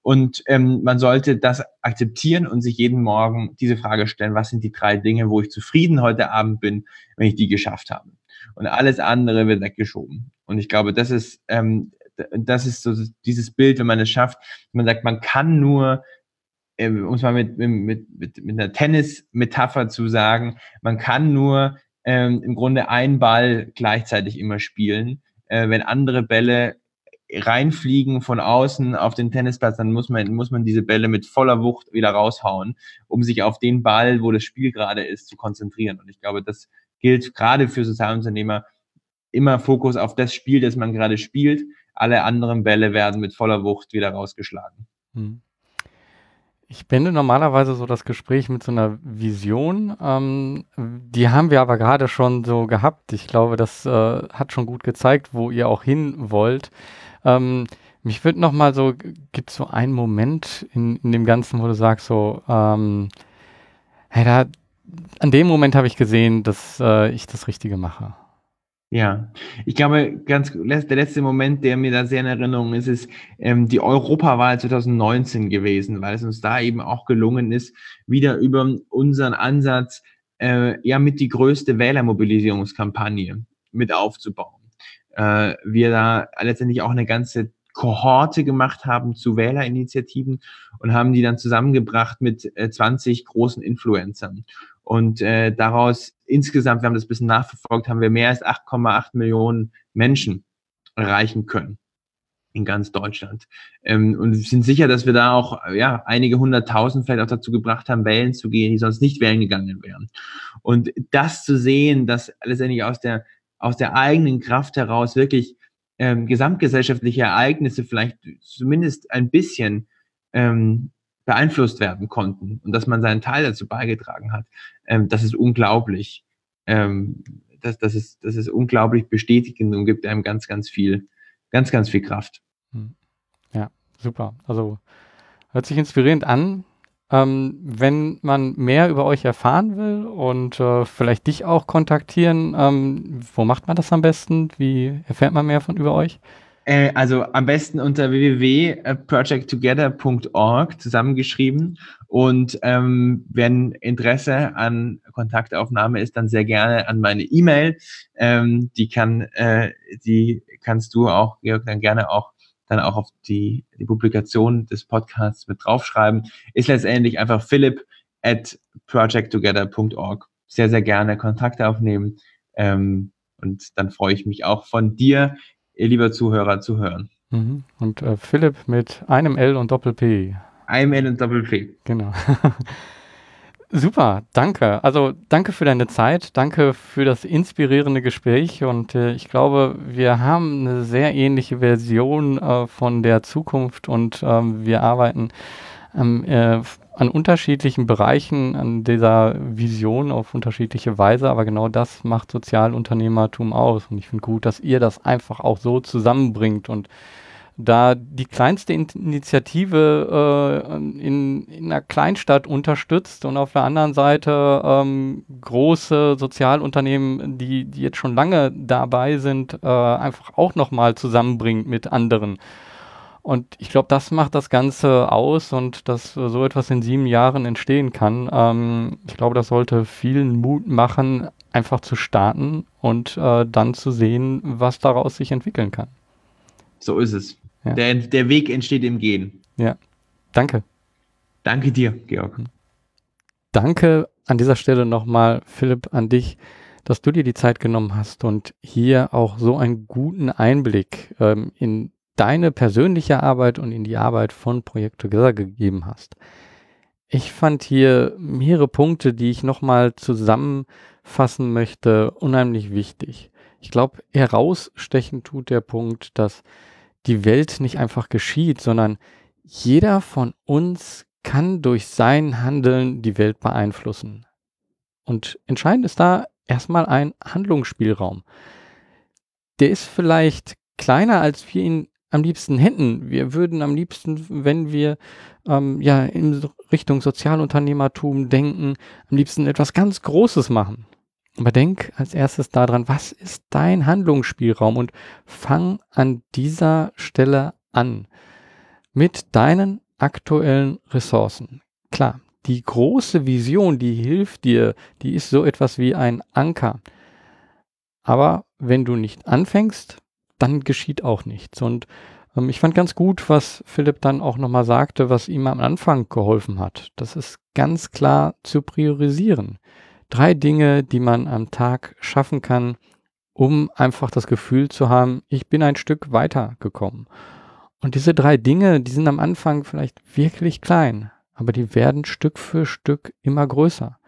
Und ähm, man sollte das akzeptieren und sich jeden Morgen diese Frage stellen, was sind die drei Dinge, wo ich zufrieden heute Abend bin, wenn ich die geschafft habe. Und alles andere wird weggeschoben. Und ich glaube, das ist ähm, das ist so dieses Bild, wenn man es schafft, man sagt, man kann nur, äh, um es mal mit, mit, mit, mit einer Tennis-Metapher zu sagen, man kann nur ähm, im Grunde einen Ball gleichzeitig immer spielen. Äh, wenn andere Bälle reinfliegen von außen auf den Tennisplatz, dann muss man, muss man diese Bälle mit voller Wucht wieder raushauen, um sich auf den Ball, wo das Spiel gerade ist, zu konzentrieren. Und ich glaube, das gilt gerade für Sozialunternehmer, immer Fokus auf das Spiel, das man gerade spielt alle anderen Bälle werden mit voller Wucht wieder rausgeschlagen. Hm. Ich beende normalerweise so das Gespräch mit so einer Vision. Ähm, die haben wir aber gerade schon so gehabt. Ich glaube, das äh, hat schon gut gezeigt, wo ihr auch hin wollt. Ähm, mich würde noch mal so, gibt es so einen Moment in, in dem Ganzen, wo du sagst so, ähm, hey, da, an dem Moment habe ich gesehen, dass äh, ich das Richtige mache. Ja, ich glaube, ganz der letzte Moment, der mir da sehr in Erinnerung ist, ist ähm, die Europawahl 2019 gewesen, weil es uns da eben auch gelungen ist, wieder über unseren Ansatz äh, ja mit die größte Wählermobilisierungskampagne mit aufzubauen. Äh, wir da letztendlich auch eine ganze Kohorte gemacht haben zu Wählerinitiativen und haben die dann zusammengebracht mit äh, 20 großen Influencern. Und äh, daraus insgesamt, wir haben das ein bisschen nachverfolgt, haben wir mehr als 8,8 Millionen Menschen erreichen können in ganz Deutschland. Ähm, und sind sicher, dass wir da auch ja einige hunderttausend vielleicht auch dazu gebracht haben, wählen zu gehen, die sonst nicht wählen gegangen wären. Und das zu sehen, dass letztendlich aus der aus der eigenen Kraft heraus wirklich ähm, gesamtgesellschaftliche Ereignisse vielleicht zumindest ein bisschen ähm, beeinflusst werden konnten und dass man seinen Teil dazu beigetragen hat, ähm, das ist unglaublich. Ähm, das, das, ist, das ist unglaublich bestätigend und gibt einem ganz, ganz viel, ganz, ganz viel Kraft. Hm. Ja, super. Also hört sich inspirierend an. Ähm, wenn man mehr über euch erfahren will und äh, vielleicht dich auch kontaktieren, ähm, wo macht man das am besten? Wie erfährt man mehr von über euch? Äh, also am besten unter www.projecttogether.org zusammengeschrieben. Und ähm, wenn Interesse an Kontaktaufnahme ist, dann sehr gerne an meine E-Mail. Ähm, die kann, äh, die kannst du auch, Georg, dann gerne auch dann auch auf die, die Publikation des Podcasts mit draufschreiben, ist letztendlich einfach philipp at projecttogether.org. Sehr, sehr gerne Kontakte aufnehmen. Ähm, und dann freue ich mich auch von dir, lieber Zuhörer, zu hören. Mhm. Und äh, Philipp mit einem L und Doppel-P. Einem L und Doppel-P. Genau. [laughs] Super, danke. Also danke für deine Zeit, danke für das inspirierende Gespräch und äh, ich glaube, wir haben eine sehr ähnliche Version äh, von der Zukunft und ähm, wir arbeiten ähm, äh, an unterschiedlichen Bereichen an dieser Vision auf unterschiedliche Weise, aber genau das macht Sozialunternehmertum aus und ich finde gut, dass ihr das einfach auch so zusammenbringt und da die kleinste Initiative äh, in, in einer Kleinstadt unterstützt und auf der anderen Seite ähm, große Sozialunternehmen, die, die jetzt schon lange dabei sind, äh, einfach auch nochmal zusammenbringt mit anderen. Und ich glaube, das macht das Ganze aus und dass so etwas in sieben Jahren entstehen kann. Ähm, ich glaube, das sollte vielen Mut machen, einfach zu starten und äh, dann zu sehen, was daraus sich entwickeln kann. So ist es. Ja. Der, der Weg entsteht im Gehen. Ja. Danke. Danke dir, Georg. Danke an dieser Stelle nochmal, Philipp, an dich, dass du dir die Zeit genommen hast und hier auch so einen guten Einblick ähm, in deine persönliche Arbeit und in die Arbeit von Projekt Together gegeben hast. Ich fand hier mehrere Punkte, die ich nochmal zusammenfassen möchte, unheimlich wichtig. Ich glaube, herausstechen tut der Punkt, dass die Welt nicht einfach geschieht, sondern jeder von uns kann durch sein Handeln die Welt beeinflussen. Und entscheidend ist da erstmal ein Handlungsspielraum. Der ist vielleicht kleiner, als wir ihn am liebsten hätten. Wir würden am liebsten, wenn wir ähm, ja in Richtung Sozialunternehmertum denken, am liebsten etwas ganz Großes machen. Aber denk als erstes daran, was ist dein Handlungsspielraum und fang an dieser Stelle an mit deinen aktuellen Ressourcen. Klar, die große Vision, die hilft dir, die ist so etwas wie ein Anker. Aber wenn du nicht anfängst, dann geschieht auch nichts. Und ähm, ich fand ganz gut, was Philipp dann auch nochmal sagte, was ihm am Anfang geholfen hat. Das ist ganz klar zu priorisieren drei Dinge, die man am Tag schaffen kann, um einfach das Gefühl zu haben, ich bin ein Stück weitergekommen. Und diese drei Dinge, die sind am Anfang vielleicht wirklich klein, aber die werden Stück für Stück immer größer.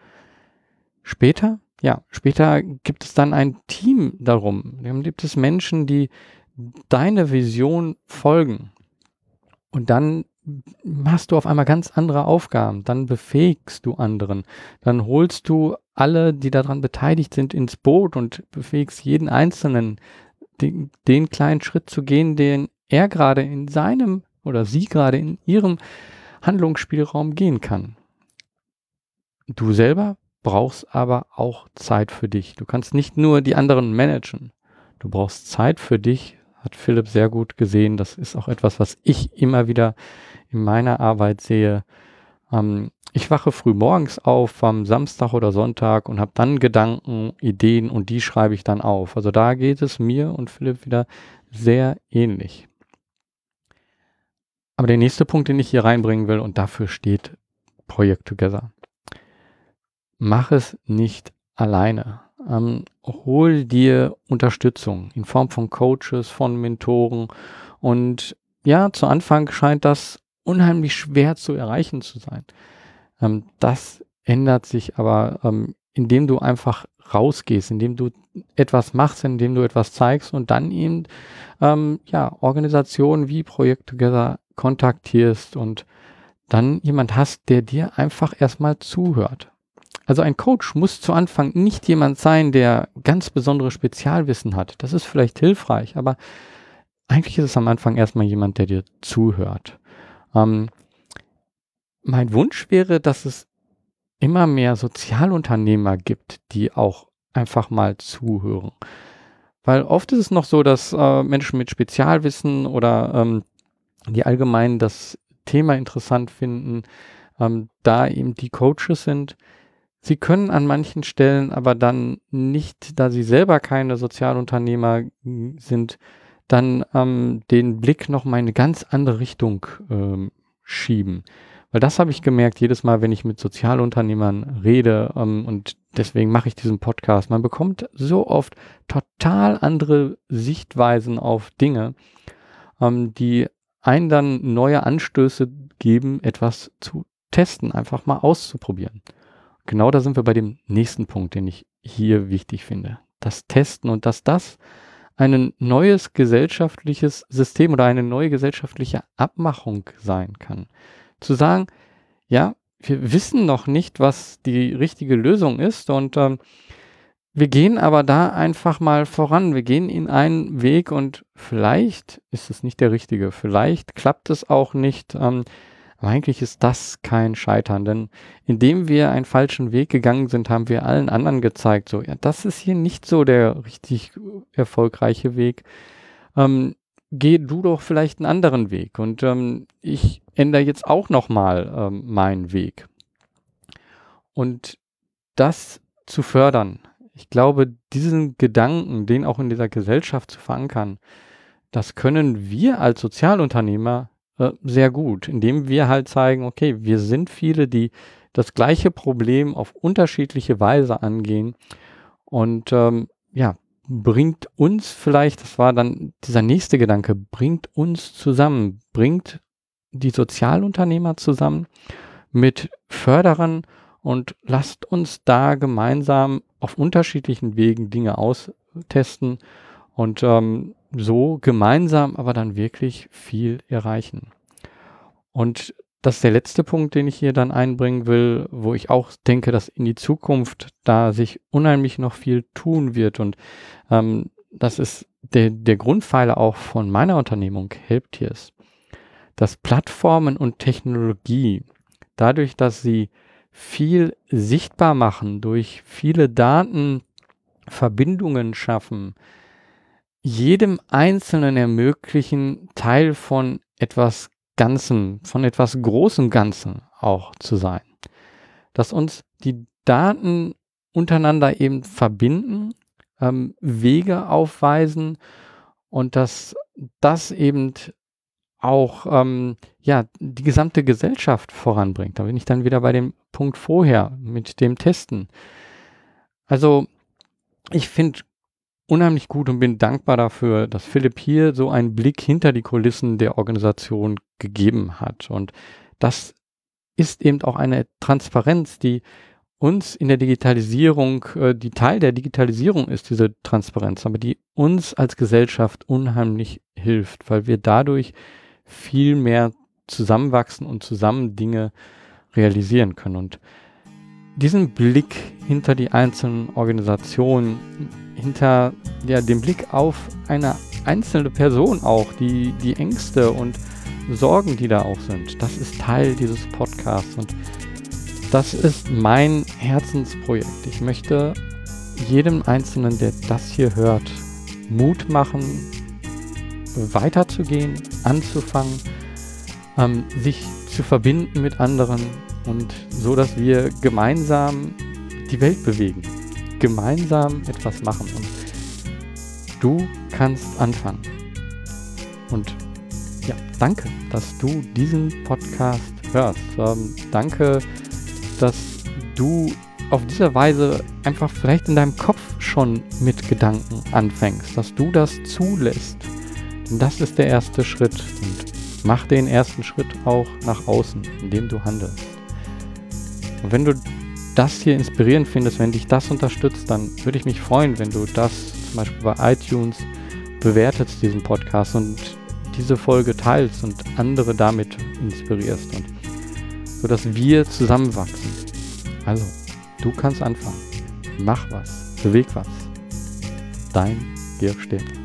Später, ja, später gibt es dann ein Team darum. Dann gibt es Menschen, die deine Vision folgen. Und dann hast du auf einmal ganz andere Aufgaben, dann befähigst du anderen, dann holst du alle, die daran beteiligt sind, ins Boot und befähigst jeden Einzelnen, den, den kleinen Schritt zu gehen, den er gerade in seinem oder sie gerade in ihrem Handlungsspielraum gehen kann. Du selber brauchst aber auch Zeit für dich. Du kannst nicht nur die anderen managen. Du brauchst Zeit für dich, hat Philipp sehr gut gesehen. Das ist auch etwas, was ich immer wieder in meiner Arbeit sehe. Ähm, ich wache früh morgens auf am Samstag oder Sonntag und habe dann Gedanken, Ideen und die schreibe ich dann auf. Also da geht es mir und Philipp wieder sehr ähnlich. Aber der nächste Punkt, den ich hier reinbringen will, und dafür steht Project Together. Mach es nicht alleine. Ähm, hol dir Unterstützung in Form von Coaches, von Mentoren. Und ja, zu Anfang scheint das unheimlich schwer zu erreichen zu sein. Ähm, das ändert sich aber, ähm, indem du einfach rausgehst, indem du etwas machst, indem du etwas zeigst und dann eben ähm, ja, Organisationen wie Projekt Together kontaktierst und dann jemand hast, der dir einfach erstmal zuhört. Also ein Coach muss zu Anfang nicht jemand sein, der ganz besondere Spezialwissen hat. Das ist vielleicht hilfreich, aber eigentlich ist es am Anfang erstmal jemand, der dir zuhört. Ähm, mein Wunsch wäre, dass es immer mehr Sozialunternehmer gibt, die auch einfach mal zuhören. Weil oft ist es noch so, dass äh, Menschen mit Spezialwissen oder ähm, die allgemein das Thema interessant finden, ähm, da eben die Coaches sind, Sie können an manchen Stellen aber dann nicht, da sie selber keine Sozialunternehmer sind, dann ähm, den Blick noch mal in eine ganz andere Richtung ähm, schieben. Weil das habe ich gemerkt, jedes Mal, wenn ich mit Sozialunternehmern rede ähm, und deswegen mache ich diesen Podcast. Man bekommt so oft total andere Sichtweisen auf Dinge, ähm, die einen dann neue Anstöße geben, etwas zu testen, einfach mal auszuprobieren. Genau da sind wir bei dem nächsten Punkt, den ich hier wichtig finde. Das Testen und dass das ein neues gesellschaftliches System oder eine neue gesellschaftliche Abmachung sein kann. Zu sagen, ja, wir wissen noch nicht, was die richtige Lösung ist und ähm, wir gehen aber da einfach mal voran. Wir gehen in einen Weg und vielleicht ist es nicht der richtige. Vielleicht klappt es auch nicht. Ähm, aber eigentlich ist das kein Scheitern, denn indem wir einen falschen Weg gegangen sind, haben wir allen anderen gezeigt, so, ja, das ist hier nicht so der richtig erfolgreiche Weg. Ähm, geh du doch vielleicht einen anderen Weg. Und ähm, ich ändere jetzt auch nochmal ähm, meinen Weg. Und das zu fördern, ich glaube, diesen Gedanken, den auch in dieser Gesellschaft zu verankern, das können wir als Sozialunternehmer äh, sehr gut, indem wir halt zeigen, okay, wir sind viele, die das gleiche Problem auf unterschiedliche Weise angehen. Und ähm, ja, bringt uns vielleicht, das war dann dieser nächste Gedanke, bringt uns zusammen, bringt die Sozialunternehmer zusammen mit Förderern und lasst uns da gemeinsam auf unterschiedlichen Wegen Dinge austesten. Und ähm, so gemeinsam aber dann wirklich viel erreichen. Und das ist der letzte Punkt, den ich hier dann einbringen will, wo ich auch denke, dass in die Zukunft da sich unheimlich noch viel tun wird. Und ähm, das ist der, der Grundpfeiler auch von meiner Unternehmung Helptiers. Dass Plattformen und Technologie, dadurch, dass sie viel sichtbar machen, durch viele Daten Verbindungen schaffen, jedem Einzelnen ermöglichen, Teil von etwas Ganzem, von etwas großem Ganzen auch zu sein. Dass uns die Daten untereinander eben verbinden, ähm, Wege aufweisen und dass das eben auch ähm, ja die gesamte Gesellschaft voranbringt. Da bin ich dann wieder bei dem Punkt vorher mit dem Testen. Also ich finde unheimlich gut und bin dankbar dafür, dass Philipp hier so einen Blick hinter die Kulissen der Organisation gegeben hat. Und das ist eben auch eine Transparenz, die uns in der Digitalisierung, äh, die Teil der Digitalisierung ist, diese Transparenz, aber die uns als Gesellschaft unheimlich hilft, weil wir dadurch viel mehr zusammenwachsen und zusammen Dinge realisieren können. Und diesen Blick hinter die einzelnen Organisationen, hinter ja, dem Blick auf eine einzelne Person auch, die, die Ängste und Sorgen, die da auch sind, das ist Teil dieses Podcasts und das ist mein Herzensprojekt. Ich möchte jedem Einzelnen, der das hier hört, Mut machen, weiterzugehen, anzufangen, ähm, sich zu verbinden mit anderen und so, dass wir gemeinsam die Welt bewegen, gemeinsam etwas machen und du kannst anfangen. Und ja, danke, dass du diesen Podcast hörst. Ähm, danke, dass du auf diese Weise einfach vielleicht in deinem Kopf schon mit Gedanken anfängst, dass du das zulässt. Denn das ist der erste Schritt. Und mach den ersten Schritt auch nach außen, indem du handelst. Und wenn du das hier inspirierend findest, wenn dich das unterstützt, dann würde ich mich freuen, wenn du das zum Beispiel bei iTunes bewertest, diesen Podcast und diese Folge teilst und andere damit inspirierst und so dass wir zusammenwachsen. Also, du kannst anfangen. Mach was. Beweg was. Dein Georg Stehmer.